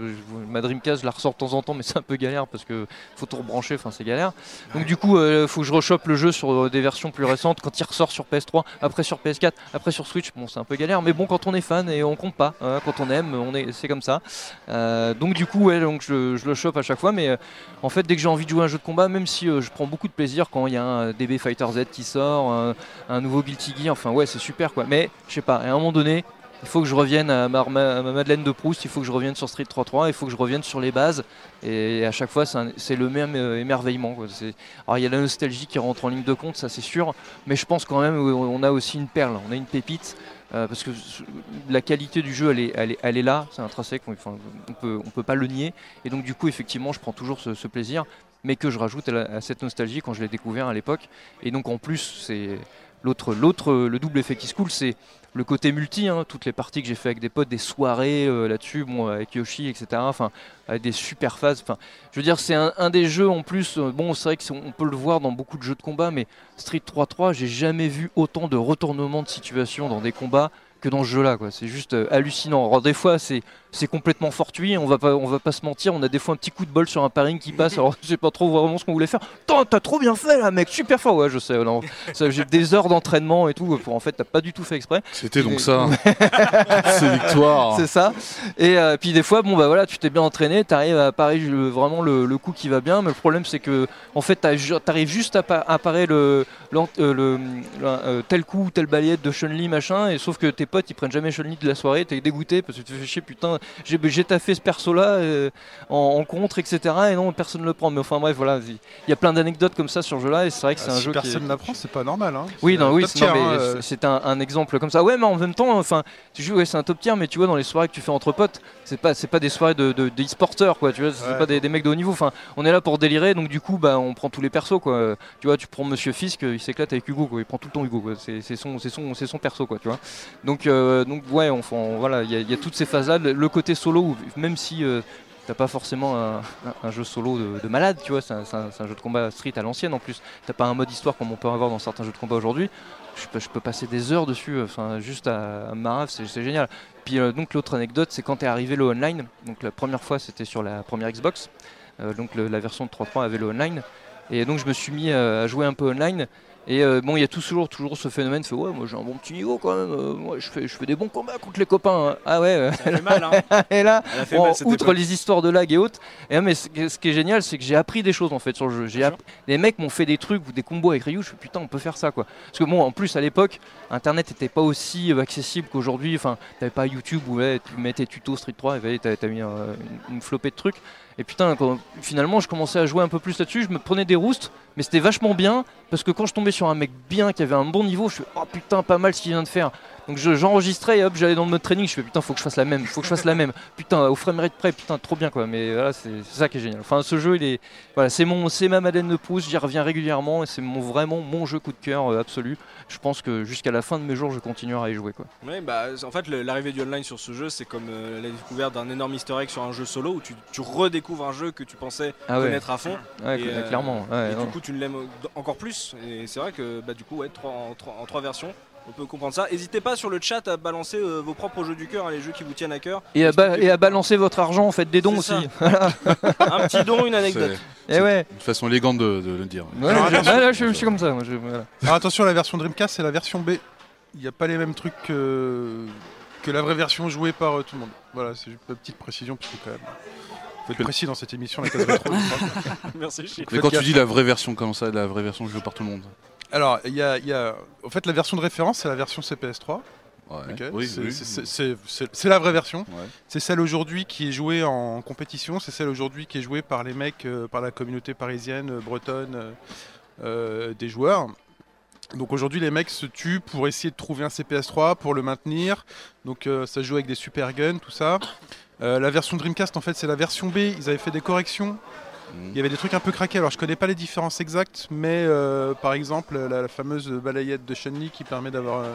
Ma Dreamcast, je la ressors de temps en temps, mais c'est un peu galère parce que faut tout rebrancher. Enfin, c'est galère. Donc, du coup, il faut que je rechoppe le jeu sur euh, des versions plus récentes quand il ressort sur PS3, après sur PS4, après sur Switch. Bon, c'est un peu galère, mais bon, quand on est fan et on compte pas, hein, quand on aime, on est, c'est comme ça. Euh, donc, du coup, ouais, donc je, le chope à chaque fois, mais euh, en fait, dès que j'ai envie de jouer un jeu de combat, même si je prends beaucoup de plaisir quand il y a un DB Fighter Z qui sort, un, un nouveau Guilty Gear, enfin ouais, c'est super quoi. Mais je sais pas, à un moment donné, il faut que je revienne à ma, Madeleine de Proust, il faut que je revienne sur Street 3.3, il faut que je revienne sur les bases. Et à chaque fois, c'est le même euh, émerveillement. Alors il y a la nostalgie qui rentre en ligne de compte, ça c'est sûr, mais je pense quand même qu'on a aussi une perle, on a une pépite. euh, parce que la qualité du jeu, elle est, là, c'est intrinsèque, on, enfin, on peut, on pas le nier. Et donc du coup, effectivement, je prends toujours ce, plaisir, mais que je rajoute à, cette nostalgie quand je l'ai découvert à l'époque. Et donc en plus, c'est l'autre, le double effet qui se coule, c'est le côté multi, hein, toutes les parties que j'ai fait avec des potes, des soirées euh, là-dessus, bon, avec Yoshi, etc. Enfin, avec des super phases. Je veux dire, c'est un, des jeux en plus. euh, bon, c'est vrai que on peut le voir dans beaucoup de jeux de combat, mais Street 3.3, j'ai jamais vu autant de retournements de situation dans des combats que dans ce jeu-là. quoi. C'est juste euh, hallucinant. Alors des fois, c'est c'est complètement fortuit. On va pas, on va pas se mentir. On a des fois un petit coup de bol sur un paring qui passe. Alors (laughs) je sais pas trop vraiment ce qu'on voulait faire. T'as trop bien fait là, mec. Super fort. Ouais, je sais. J'ai des heures d'entraînement et tout. Pour en fait, t'as pas du tout fait exprès. C'était donc ça. (laughs) C'est victoire. C'est ça. Et euh, puis des fois, bon bah voilà, tu t'es bien entraîné, t'arrives à parer vraiment le, le coup qui va bien, mais le problème c'est que en fait t'arrives juste à, à parer le, l'an- euh, le- le- euh, tel coup, telle balayette de Chun-Li machin, et sauf que t'es potes ils prennent jamais Chun-Li de la soirée, t'es dégoûté parce que tu fais chier, putain, j'ai j'ai taffé ce perso là en, en contre, etc. Et non, personne ne le prend. Mais enfin bref, voilà, il y a plein d'anecdotes comme ça sur ce jeu là et c'est vrai que c'est Ah, un si jeu qui est- personne l'apprend, c'est pas normal. Hein. oui, non, un oui, c'est- non, tier, mais hein, euh. c'est- c'est un, un exemple comme ça. Ouais, mais en même temps, enfin, tu joues, ouais, c'est un top tier, mais tu vois, dans les soirées que tu fais entre potes, c'est pas, c'est pas des soirées de, de, de e-sporteurs, quoi. Tu vois, c'est Ouais. pas des, des mecs de haut niveau. Enfin, on est là pour délirer, donc du coup, bah, on prend tous les persos, quoi. Tu vois, tu prends Monsieur Fisk, il s'éclate avec Hugo, quoi. Il prend tout le temps Hugo, quoi. C'est c'est son, c'est son, c'est son perso, quoi. Tu vois. Donc, euh, donc ouais, il y, a- toutes ces phases-là. Le, côté solo, même si euh, T'as pas forcément un, jeu solo de, de malade, tu vois, c'est un, jeu de combat street à l'ancienne en plus. T'as pas un mode histoire comme on peut avoir dans certains jeux de combat aujourd'hui. Je peux, passer des heures dessus, enfin juste à, à Marave, c'est génial. Puis euh, donc l'autre anecdote, c'est quand est arrivé le online. Donc la première fois, c'était sur la première Xbox. Euh, donc la version de 3.3 avait le online. Et donc je me suis mis à jouer un peu online. Et euh, bon, il y a toujours, toujours ce phénomène, fait ouais, moi j'ai un bon petit niveau quand même. euh, moi je fais, je fais des bons combats contre les copains. hein. Ah ouais. euh, Elle a fait mal, hein. (laughs) et là, Elle a fait bon, mal cette outre époque. les histoires de lag et autres, et, mais ce, qui- ce qui est génial, c'est que j'ai appris des choses en fait sur le jeu. J'ai app- Les mecs m'ont fait des trucs ou des combos avec Ryu, je fais putain, on peut faire ça quoi. Parce que bon, en plus à l'époque, internet n'était pas aussi euh, accessible qu'aujourd'hui. Enfin, t'avais pas YouTube où ouais, tu mettais tuto Street 3 et t'as t'as mis euh, une, une flopée de trucs. Et putain, quand- finalement, je commençais à jouer un peu plus là-dessus. Je me prenais des roustes, mais c'était vachement bien parce que quand je tombais sur un mec bien qui avait un bon niveau, je fais oh putain, pas mal ce qu'il vient de faire. Donc je- j'enregistrais et hop, j'allais dans le mode training. Je fais putain, faut que je fasse la même, faut que je fasse la même. (laughs) Putain, au framerate près, putain, trop bien quoi. Mais voilà, c'est ça qui est génial. Enfin, ce jeu, il est, voilà, c'est mon, c'est ma Madeleine de Proust. J'y reviens régulièrement et c'est mon vraiment mon jeu coup de cœur euh, absolu. Je pense que jusqu'à la fin de mes jours, je continuerai à y jouer quoi. Ouais, bah, en fait, l'arrivée du online sur ce jeu, c'est comme euh, la découverte d'un énorme easter egg sur un jeu solo où tu, tu redécouvres un jeu que tu pensais Ah ouais. connaître à fond. Ouais, Et, cl- clairement. ouais, et du coup, tu l'aimes encore plus. Et c'est vrai que bah, du coup, ouais, trois- en, trois, en trois versions, on peut comprendre ça. N'hésitez pas sur le chat à balancer euh, vos propres jeux du cœur, hein, les jeux qui vous tiennent à cœur. Et à, ba- et à balancer votre argent, faites des dons aussi. (laughs) un petit don, une anecdote. Et ouais. Une façon élégante de, de le dire. Ouais, Alors, là, je, je suis comme ça. moi, je- voilà. Alors attention, la version Dreamcast, c'est la version B. Il n'y a pas les mêmes trucs que, que la vraie version jouée par euh, tout le monde. Voilà, c'est juste une petite précision, parce que quand même. Faut être précis dans cette émission, la case rétro. je crois. (laughs) Merci. Mais quand tu dis la vraie version, comment ça, la vraie version jouée par tout le monde Alors, il y a, il y a- En fait, la version de référence, c'est la version CPS3. Ouais. ok Oui, c'est oui. la vraie version. Ouais. C'est celle aujourd'hui qui est jouée en compétition. C'est celle aujourd'hui qui est jouée par les mecs, euh, par la communauté parisienne, euh, bretonne, euh, des joueurs. Donc aujourd'hui, les mecs se tuent pour essayer de trouver un CPS3, pour le maintenir. Donc euh, ça se joue avec des super guns, tout ça. Euh, la version Dreamcast, en fait, c'est la version B. Ils avaient fait des corrections. Il y avait des trucs un peu craqués. Alors je connais pas les différences exactes, mais euh, par exemple, la, la fameuse balayette de Chun-Li qui permet d'avoir, euh,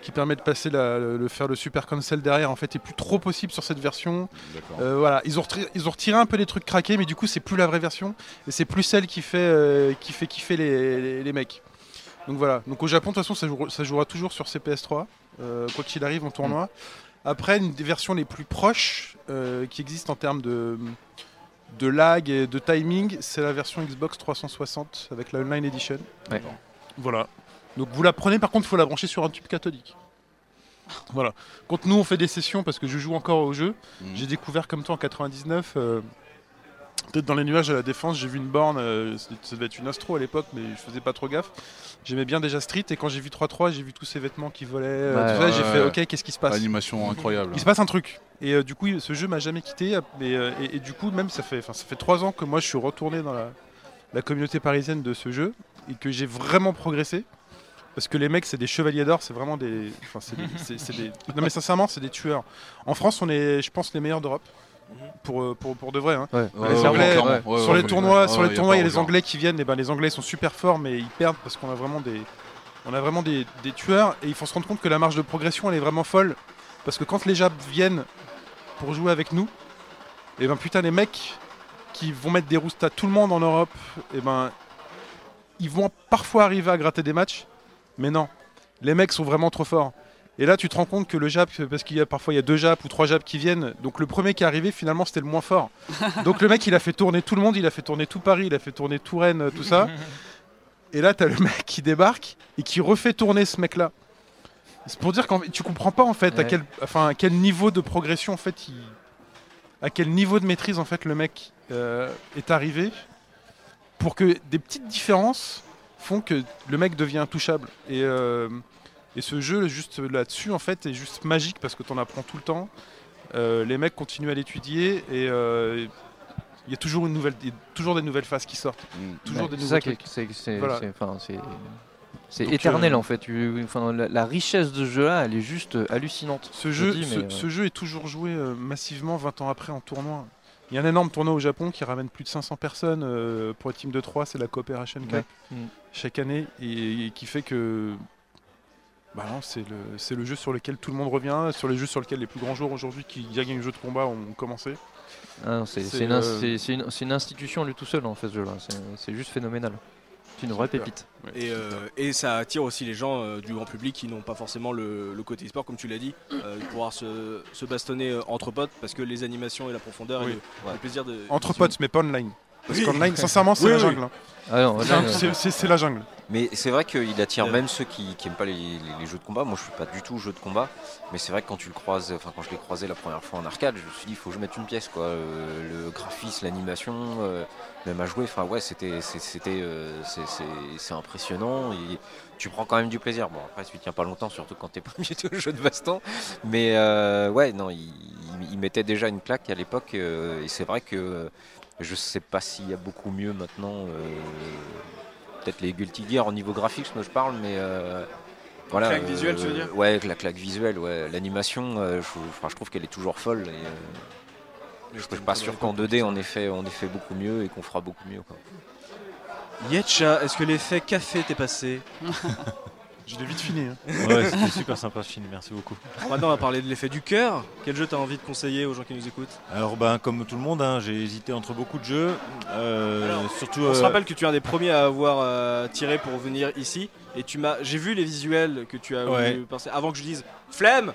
qui permet de passer la, le faire le super cancel derrière, en fait, est plus trop possible sur cette version. Voilà, ils ont, retiré, ils ont retiré un peu les trucs craqués, mais du coup, c'est plus la vraie version et c'est plus celle qui fait, qui fait kiffer les, les- les mecs. Donc voilà. Donc au Japon, de toute façon, ça jouera, ça jouera toujours sur CPS3, euh, quoi qu'il arrive en tournoi. Après, une des versions les plus proches euh, qui existent en termes de, de lag et de timing, c'est la version Xbox 360 avec la Online Edition. Ouais. Voilà. Donc vous la prenez, par contre, il faut la brancher sur un tube cathodique. Voilà. Quand nous on fait des sessions, parce que je joue encore au jeu, Mhm. j'ai découvert comme toi en 99, euh, peut-être dans les nuages à la défense, j'ai vu une borne, euh, ça devait être une Astro à l'époque, mais je faisais pas trop gaffe. J'aimais bien déjà Street, et quand j'ai vu 3-3, j'ai vu tous ces vêtements qui volaient, euh, Ouais, tout ça, ouais, j'ai fait ok, qu'est-ce qui se passe? Animation incroyable. il se passe un truc. Et euh, du coup, ce jeu m'a jamais quitté. Et, et- et du coup, même ça fait, ça fait trois ans que moi je suis retourné dans la, la communauté parisienne de ce jeu et que j'ai vraiment progressé. Parce que les mecs, c'est des chevaliers d'or, c'est vraiment des, des, des- (laughs) Non mais sincèrement, c'est des tueurs. En France, on est, je pense, les meilleurs d'Europe. Pour, euh, pour, pour de vrai. hein. Ouais. Ouais, Les ouais, Anglais, clairement. ouais. Ouais, sur les tournois, ouais, sur les tournois, il y a les. Anglais qui viennent. Et ben les Anglais sont super forts, mais ils perdent parce qu'on a vraiment des, on a vraiment des, des tueurs. Et il faut se rendre compte que la marge de progression, elle est vraiment folle, parce que quand les Japs viennent pour jouer avec nous, et ben putain les mecs qui vont mettre des roustes à tout le monde en Europe, et ben ils vont parfois arriver à gratter des matchs, mais non, les mecs sont vraiment trop forts. Et là, tu te rends compte que le Jap, parce qu'il y a parfois il y a deux Japs ou trois Japs qui viennent, donc le premier qui est arrivé, finalement, c'était le moins fort. (laughs) Donc le mec, il a fait tourner tout le monde, il a fait tourner tout Paris, il a fait tourner tout Rennes, tout ça. (laughs) Et là, t'as le mec qui débarque et qui refait tourner ce mec-là. C'est pour dire que tu comprends pas en fait à quel, enfin, à quel niveau de progression en fait, il- à quel niveau de maîtrise en fait le mec euh, est arrivé pour que des petites différences font que le mec devient intouchable. Et, euh, Et ce jeu, juste là-dessus, en fait, est juste magique parce que tu en apprends tout le temps. Euh, les mecs continuent à l'étudier et euh, il y a toujours une nouvelle, toujours des nouvelles phases qui sortent. Toujours Ouais, des c'est nouveaux ça qui est- trucs. c'est c'est- Voilà. c'est- enfin, c'est- c'est Donc, éternel euh, en fait. Enfin, la, la richesse de ce jeu-là, elle est juste euh, hallucinante. Ce Je jeu, dis, ce, mais, ce jeu est toujours joué euh, massivement 20 ans après en tournoi. Il y a un énorme tournoi au Japon qui ramène plus de 500 personnes euh, pour les teams de 3, c'est la Cooperation Cup Ouais. Mm. chaque année et, et qui fait que bah non, c'est le, c'est le jeu sur lequel tout le monde revient, sur les jeux sur lesquels les plus grands joueurs aujourd'hui qui gagnent les jeux de combat ont commencé. ah non, c'est c'est, c'est une, euh, une- c'est une institution lui tout seul en fait ce jeu-là. C'est- C'est juste phénoménal. C'est une vraie pépite. Et, euh, et ça attire aussi les gens euh, du grand public qui n'ont pas forcément le, le côté sport, comme tu l'as dit, euh, de pouvoir se, se bastonner entre potes parce que les animations et la profondeur Oui. et le, le plaisir de. Entre potes, mais pas online. Parce Oui. qu'online, sincèrement, c'est Oui, la oui. jungle. hein. Ah non, C'est là, un- c'est- C'est c'est la jungle. Mais c'est vrai qu'il attire Euh. même ceux qui, qui aiment pas les, les- les jeux de combat. Moi, je suis pas du tout jeu de combat, mais c'est vrai que quand tu le croises, enfin quand je l'ai croisé la première fois en arcade, je me suis dit il faut que je mette une pièce quoi. Euh, le graphisme, l'animation, euh, même à jouer. Enfin ouais, c'était c'est- c'était euh, c'est- c'est c'est impressionnant et tu prends quand même du plaisir. Bon après tu tiens pas longtemps, surtout quand t'es (laughs) habitué au jeu de baston. Mais euh, ouais non, il, il- il mettait déjà une claque à l'époque euh, et c'est vrai que euh, je sais pas s'il y a beaucoup mieux maintenant. euh, peut-être les Guilty Gear au niveau graphique, je parle, mais euh, voilà. Claque visuelle, tu veux dire Ouais, la claque visuelle, ouais. L'animation, euh, je, enfin, je trouve qu'elle est toujours folle. Et, euh, je suis pas sûr qu'en 2D on ait fait, on ait fait beaucoup mieux et qu'on fera beaucoup mieux. Quoi. Yetcha, est-ce que l'effet café t'est passé? (laughs) Je l'ai vite fini. hein. Ouais, c'était super sympa ce film, merci beaucoup. Maintenant, on va parler de l'effet du cœur. Quel jeu t'as envie de conseiller aux gens qui nous écoutent? Alors, ben, comme tout le monde, hein, j'ai hésité entre beaucoup de jeux. euh, Alors, surtout, On se euh, rappelle que tu es un des premiers à avoir euh, tiré pour venir ici. Et tu m'as, j'ai vu les visuels que tu as Ouais. avant que je dise flemme.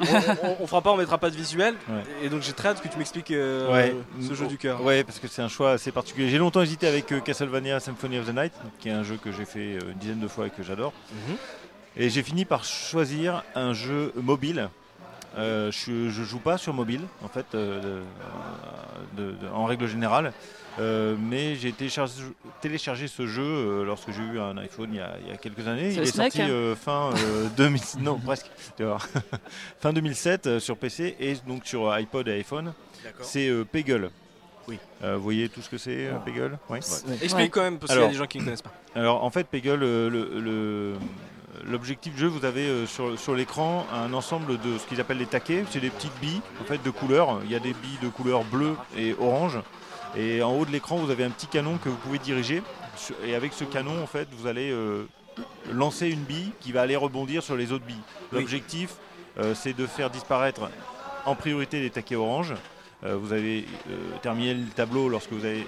on, on- on fera pas, on mettra pas de visuel. Ouais. Et donc j'ai très hâte que tu m'expliques euh, Ouais. ce jeu du cœur. Ouais, parce que c'est un choix assez particulier. J'ai longtemps hésité avec euh, Castlevania Symphony of the Night, qui est un jeu que j'ai fait euh, une dizaine de fois et que j'adore. Mhm. Et j'ai fini par choisir un jeu mobile. Euh, je, je joue pas sur mobile, en fait, euh, de- de- de- en règle générale. Euh, mais j'ai téléchargé, téléchargé ce jeu euh, lorsque j'ai eu un iPhone il y a, il y a quelques années. C'est Il est sorti hein euh, fin euh, (laughs) 2000, non presque, tu vas voir. (laughs) fin 2007 euh, sur PC et donc sur iPod et iPhone. D'accord. C'est euh, Peggle. Oui. Euh, vous voyez tout ce que c'est, euh, Peggle? Oui. Explique Ouais. quand même parce qu'il y a des gens qui ne connaissent pas. Alors en fait, Peggle, euh, le- le- l'objectif du jeu, vous avez euh, sur, sur l'écran un ensemble de ce qu'ils appellent les taquets. C'est des petites billes en fait de couleurs. Il y a des billes de couleur bleue et orange. Et en haut de l'écran, vous avez un petit canon que vous pouvez diriger. Et avec ce canon, en fait, vous allez euh, lancer une bille qui va aller rebondir sur les autres billes. L'objectif, euh, c'est de faire disparaître en priorité les taquets orange. Euh, vous avez terminé le tableau lorsque vous avez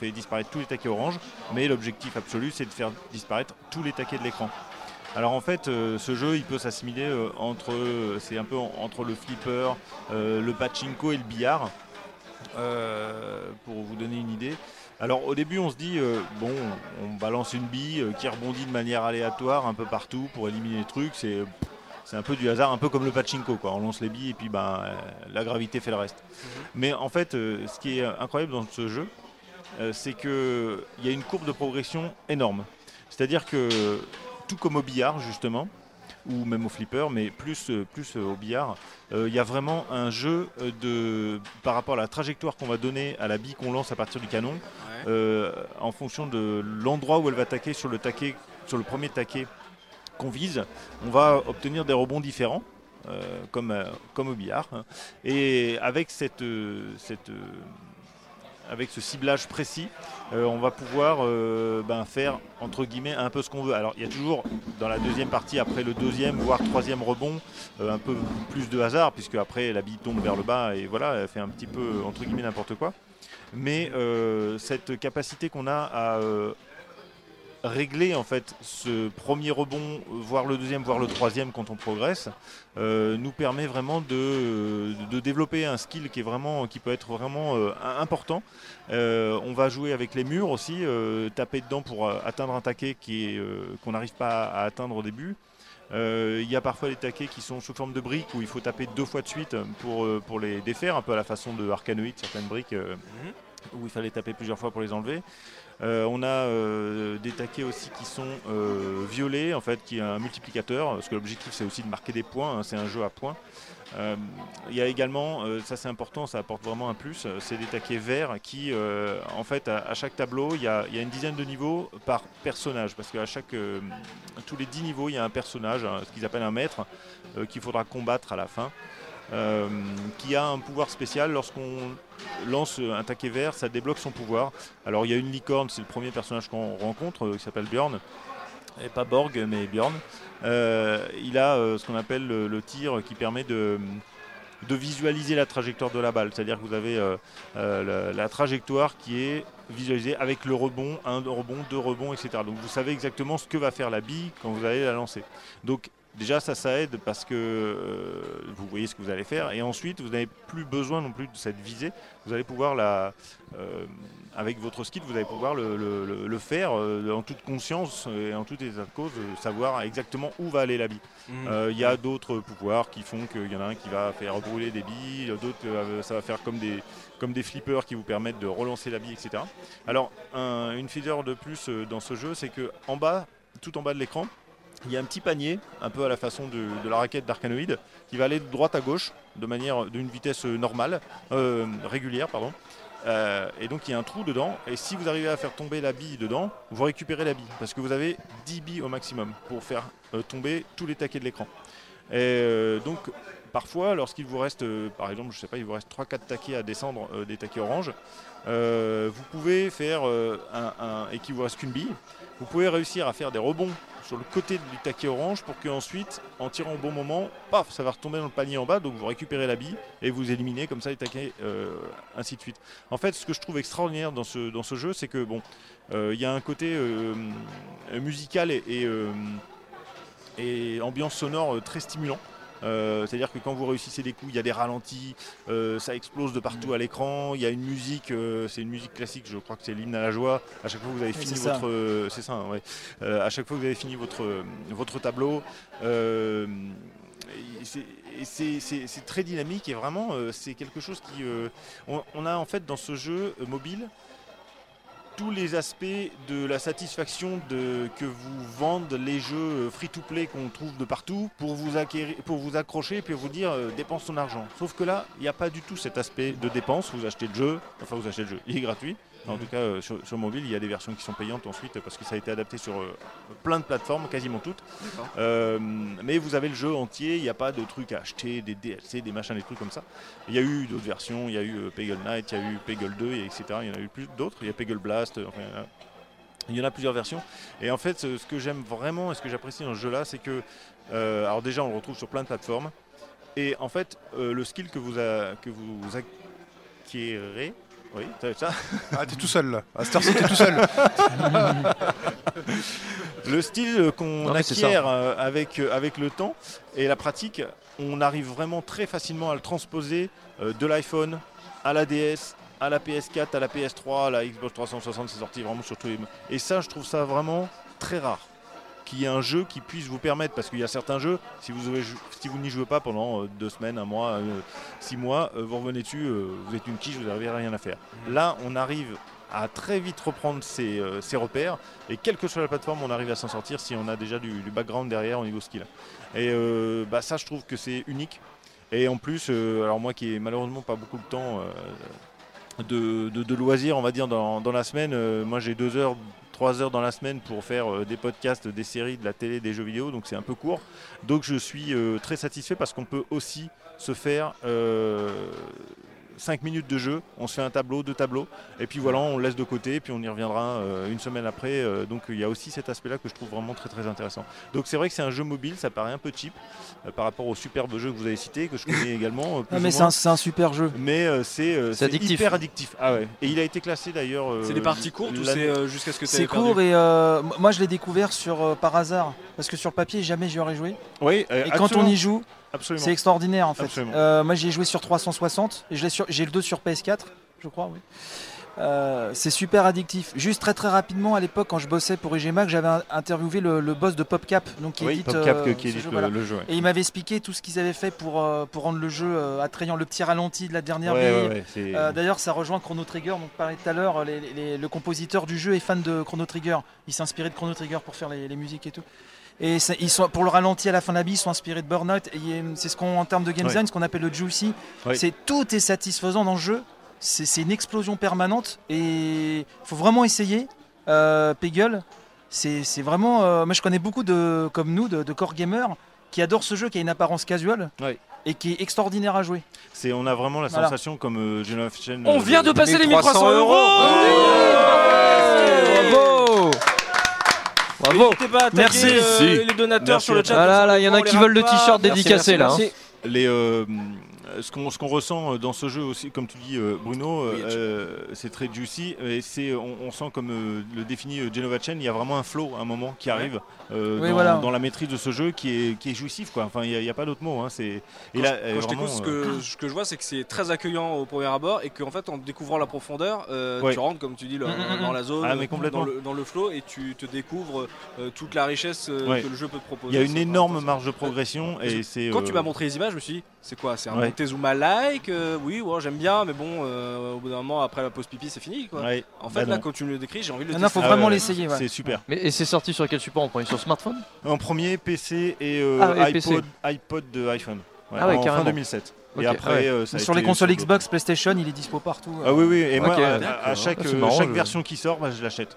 fait disparaître tous les taquets orange, mais l'objectif absolu, c'est de faire disparaître tous les taquets de l'écran. Alors en fait, euh, ce jeu, il peut s'assimiler euh, entre, euh, c'est un peu en- entre le flipper, le pachinko et le billard, pour vous donner une idée. Alors au début, on se dit, bon, on balance une bille qui rebondit de manière aléatoire un peu partout pour éliminer les trucs. C'est c'est un peu du hasard, un peu comme le pachinko. Quoi. On lance les billes et puis ben, la gravité fait le reste. Mais en fait, ce qui est incroyable dans ce jeu, c'est qu'il y a une courbe de progression énorme. C'est-à-dire que, tout comme au billard, justement, ou même au flipper, mais plus, euh, plus euh, au billard, euh, il y a vraiment un jeu de, par rapport à la trajectoire qu'on va donner à la bille qu'on lance à partir du canon, euh, en fonction de l'endroit où elle va attaquer sur le, taquet, sur le premier taquet qu'on vise, on va obtenir des rebonds différents. euh, comme, comme au billard. Et avec, cette, cette, avec ce ciblage précis, euh, on va pouvoir euh, ben, faire entre guillemets un peu ce qu'on veut. Alors il y a toujours dans la deuxième partie, après le deuxième voire troisième rebond, euh, un peu plus de hasard, puisque après la bille tombe vers le bas et voilà, elle fait un petit peu entre guillemets n'importe quoi. Mais cette capacité qu'on a à régler en fait ce premier rebond, voire le deuxième, voire le troisième quand on progresse, euh, nous permet vraiment de, de développer un skill qui est vraiment, qui peut être vraiment euh, important. Euh, on va jouer avec les murs aussi, euh, taper dedans pour euh, atteindre un taquet qui est, euh, qu'on n'arrive pas à atteindre au début. Euh, Il y a parfois des taquets qui sont sous forme de briques où il faut taper deux fois de suite pour, euh, pour les défaire, un peu à la façon de Arcanoid, certaines briques. euh, où il fallait taper plusieurs fois pour les enlever. Euh, on a euh, des taquets aussi qui sont euh, violets, en fait, qui est un multiplicateur, parce que l'objectif c'est aussi de marquer des points, hein, c'est un jeu à points. Il y a également, ça c'est important, ça apporte vraiment un plus, c'est des taquets verts qui, en fait, à, chaque tableau, il y, a, une dizaine de niveaux par personnage, parce qu'à chaque, tous les 10 niveaux, il y a un personnage, hein, ce qu'ils appellent un maître, qu'il faudra combattre à la fin. qui a un pouvoir spécial lorsqu'on lance un taquet vert, ça débloque son pouvoir. Alors il y a une licorne, c'est le premier personnage qu'on rencontre, euh, qui s'appelle Bjorn, et pas Borg, mais Bjorn. Euh, il a euh, ce qu'on appelle le, tir qui permet de, visualiser la trajectoire de la balle. C'est-à-dire que vous avez la, trajectoire qui est visualisée avec le rebond, un rebond, deux rebonds, etc. Donc vous savez exactement ce que va faire la bille quand vous allez la lancer. Déjà ça, ça aide parce que euh, vous voyez ce que vous allez faire. Et ensuite, vous n'avez plus besoin non plus de cette visée. Vous allez pouvoir la, euh, avec votre skill, vous allez pouvoir le, le- le- le faire euh, en toute conscience et en tout état de cause, savoir exactement où va aller la bille. Euh, Il y a d'autres pouvoirs qui font qu'il y en a un qui va faire brûler des billes, d'autres ça va faire comme des, comme des flippers qui vous permettent de relancer la bille, etc. Alors un- une feature de plus dans ce jeu, c'est que en bas, tout en bas de l'écran, il y a un petit panier, un peu à la façon de, la raquette d'Arcanoid, qui va aller de droite à gauche, de manière d'une vitesse normale, euh, régulière, pardon. Euh, et donc il y a un trou dedans, et si vous arrivez à faire tomber la bille dedans, vous récupérez la bille, parce que vous avez 10 billes au maximum pour faire euh, tomber tous les taquets de l'écran. Et donc parfois, lorsqu'il vous reste, par exemple, je sais pas, il vous reste 3-4 taquets à descendre, des taquets orange, vous pouvez faire un, un- et qu'il vous reste qu'une bille, vous pouvez réussir à faire des rebonds sur le côté du taquet orange pour qu'ensuite, en tirant au bon moment, paf, ça va retomber dans le panier en bas, donc vous récupérez la bille et vous éliminez comme ça les taquets, euh, ainsi de suite. En fait, ce que je trouve extraordinaire dans ce, jeu, c'est que bon, euh, il y a un côté euh, musical et, ambiance sonore très stimulant. Euh, C'est-à-dire que quand vous réussissez des coups, il y a des ralentis, euh, ça explose de partout à l'écran. Il y a une musique, euh, c'est une musique classique, je crois que c'est l'hymne à la joie. À chaque fois que vous avez fini votre, c'est ça, ouais. À chaque fois que vous avez fini votre votre tableau, c'est- très dynamique et vraiment euh, c'est quelque chose qui, euh, on, on a en fait dans ce jeu mobile tous les aspects de la satisfaction de, que vous vendent les jeux euh, free-to-play qu'on trouve de partout pour vous, acquérir, pour vous accrocher et vous dire euh, dépense ton argent. Sauf que là, il n'y a pas du tout cet aspect de dépense. Vous achetez le jeu, enfin vous achetez le jeu, il est gratuit. En tout cas, euh, sur, sur mobile, il y a des versions qui sont payantes ensuite parce que ça a été adapté sur euh, plein de plateformes, quasiment toutes. Euh, mais vous avez le jeu entier, il n'y a pas de trucs à acheter, des DLC, des machins, des trucs comme ça. Il y a eu d'autres versions, il y a eu Peggle Knight, il y a eu Peggle 2, et etc. Il y en a eu plus d'autres, il y a Peggle Blast, enfin, il y en a- il y en a plusieurs versions. Et en fait, ce, ce que j'aime vraiment et ce que j'apprécie dans ce jeu-là, c'est que, euh, alors déjà, on le retrouve sur plein de plateformes. Et en fait, euh, le skill que vous, a- que vous acquérez, oui, t'as ça Ah, t'es tout seul là. À cette heure-ci, t'es tout seul. (laughs) le style euh, qu'on acquiert euh, avec, euh, avec le temps et la pratique, on arrive vraiment très facilement à le transposer de l'iPhone à la DS, à la PS4, à la PS3, à la Xbox 360, c'est sorti vraiment sur tous les... Et ça, je trouve ça vraiment très rare. Qu'il y ait un jeu qui puisse vous permettre, parce qu'il y a certains jeux, si vous, avez si vous n'y jouez pas pendant euh, deux semaines, un mois, euh, six mois, euh, vous revenez dessus, vous êtes une quiche, vous n'avez rien à faire. Là, on arrive à très vite reprendre ses, euh, ses repères, et quelle que soit la plateforme, on arrive à s'en sortir si on a déjà du, du background derrière au niveau skill. Et euh, bah, ça, je trouve que c'est unique. Et en plus, euh, alors moi qui ai malheureusement pas beaucoup de temps de, de- de loisirs, on va dire, dans, dans la semaine, moi j'ai deux heures, trois heures dans la semaine pour faire euh, des podcasts, des séries, de la télé, des jeux vidéo, donc c'est un peu court. Donc je suis euh, très satisfait parce qu'on peut aussi se faire 5 minutes de jeu, on se fait un tableau, deux tableaux, et puis voilà, on laisse de côté, puis on y reviendra euh, une semaine après. euh, donc il y a aussi cet aspect-là que je trouve vraiment très très intéressant. Donc c'est vrai que c'est un jeu mobile, ça paraît un peu cheap euh, par rapport aux superbes jeux que vous avez cités, que je connais (laughs) également. euh, Ah, mais c'est un, super jeu. Mais euh, c'est euh, hyper addictif. Ah ouais. Et il a été classé d'ailleurs. euh, C'est des parties courtes ou c'est euh, jusqu'à ce que tu C'est court et euh, moi je l'ai découvert sur euh, par hasard parce que sur papier jamais j'y aurais joué. Oui, euh, Et quand on y joue, absolument. c'est extraordinaire en fait. Euh, moi j'y ai joué sur 360 et j'ai le 2 sur PS4, je crois. Oui. Euh, c'est super addictif. Juste très très rapidement, à l'époque, quand je bossais pour EGMAC, j'avais interviewé le, le boss de PopCap, donc qui Oui, édite, PopCap, euh, que- qui ce édite jeu, le, voilà. le jeu. ouais. Et il m'avait expliqué tout ce qu'ils avaient fait pour, euh, pour rendre le jeu attrayant. Le petit ralenti de la dernière Ouais, ouais, D'ailleurs, ça rejoint Chrono Trigger. Donc, parlait tout à l'heure, le compositeur du jeu est fan de Chrono Trigger. Il s'est inspiré de Chrono Trigger pour faire les, les musiques et tout. Et ça- ils sont, pour le ralenti à la fin de la bille, ils sont inspirés de Burnout. Il a- c'est ce qu'on, en termes de game Ouais. design, ce qu'on appelle le juicy. Ouais. C'est tout est satisfaisant dans le jeu. C'est, une explosion permanente et faut vraiment essayer. Euh, Peggle, c'est, c'est vraiment. euh, moi, je connais beaucoup de, comme nous, de, de core gamers qui adorent ce jeu qui a une apparence casual Ouais. et qui est extraordinaire à jouer. C'est, on a vraiment la Voilà. sensation comme euh, Generation. On vient de passer les 1300 1300 euros Bravo Bravo N'hésitez pas à taguer Merci. euh, Si. les donateurs Merci sur le à chat. Ah là là, il y en a qui veulent le t-shirt Merci, dédicacé là. hein. Merci. Les, euh, ce, qu'on, ce qu'on ressent dans ce jeu aussi, comme tu dis euh, Bruno, Oui, euh, c'est très juicy et c'est, on, on sent comme euh, le définit euh, Genova Chen, il y a vraiment un flow à un moment qui arrive euh, Oui, dans, voilà. dans la maîtrise de ce jeu qui est, qui est jouissif. Quoi. Enfin, il n'y a, il y a pas d'autre mot. hein, c'est, et Quand, là, je, euh, quand vraiment, ce euh, que, ce que je vois, c'est que c'est très accueillant au premier abord et qu'en fait, en découvrant la profondeur, euh, Ouais. tu rentres, comme tu dis, le- Mm, mm, mm. dans la zone, Ah, mais complètement. dans, le, dans le flow et tu te découvres euh, toute la richesse euh, Ouais. que le jeu peut te proposer. il y a une énorme marge de progression et c'est. Quand euh, tu m'as montré les images, je me suis dit, c'est quoi C'est un Ouais. Montezuma-like euh, Oui, ouais, j'aime bien, mais bon, euh, au bout d'un moment, après la pause pipi, c'est fini. Quoi. ouais, En fait, bah là, non. quand tu me le décris, j'ai envie de le Non, non, tester. faut Ah vraiment ouais, l'essayer. ouais. C'est super. Mais, et c'est sorti sur quel support On prend sur smartphone? En premier, PC et euh, Ah iPod, PC. iPod de iPhone. Ouais, Ah ouais, en fin carrément. 2007. Ok, et après, ouais. euh, ça a Sur les consoles sur Xbox, PlayStation, il est dispo partout. Ah oui, oui, et moi, à- chaque, Ah, euh, marrant, chaque version qui sort, bah, je l'achète.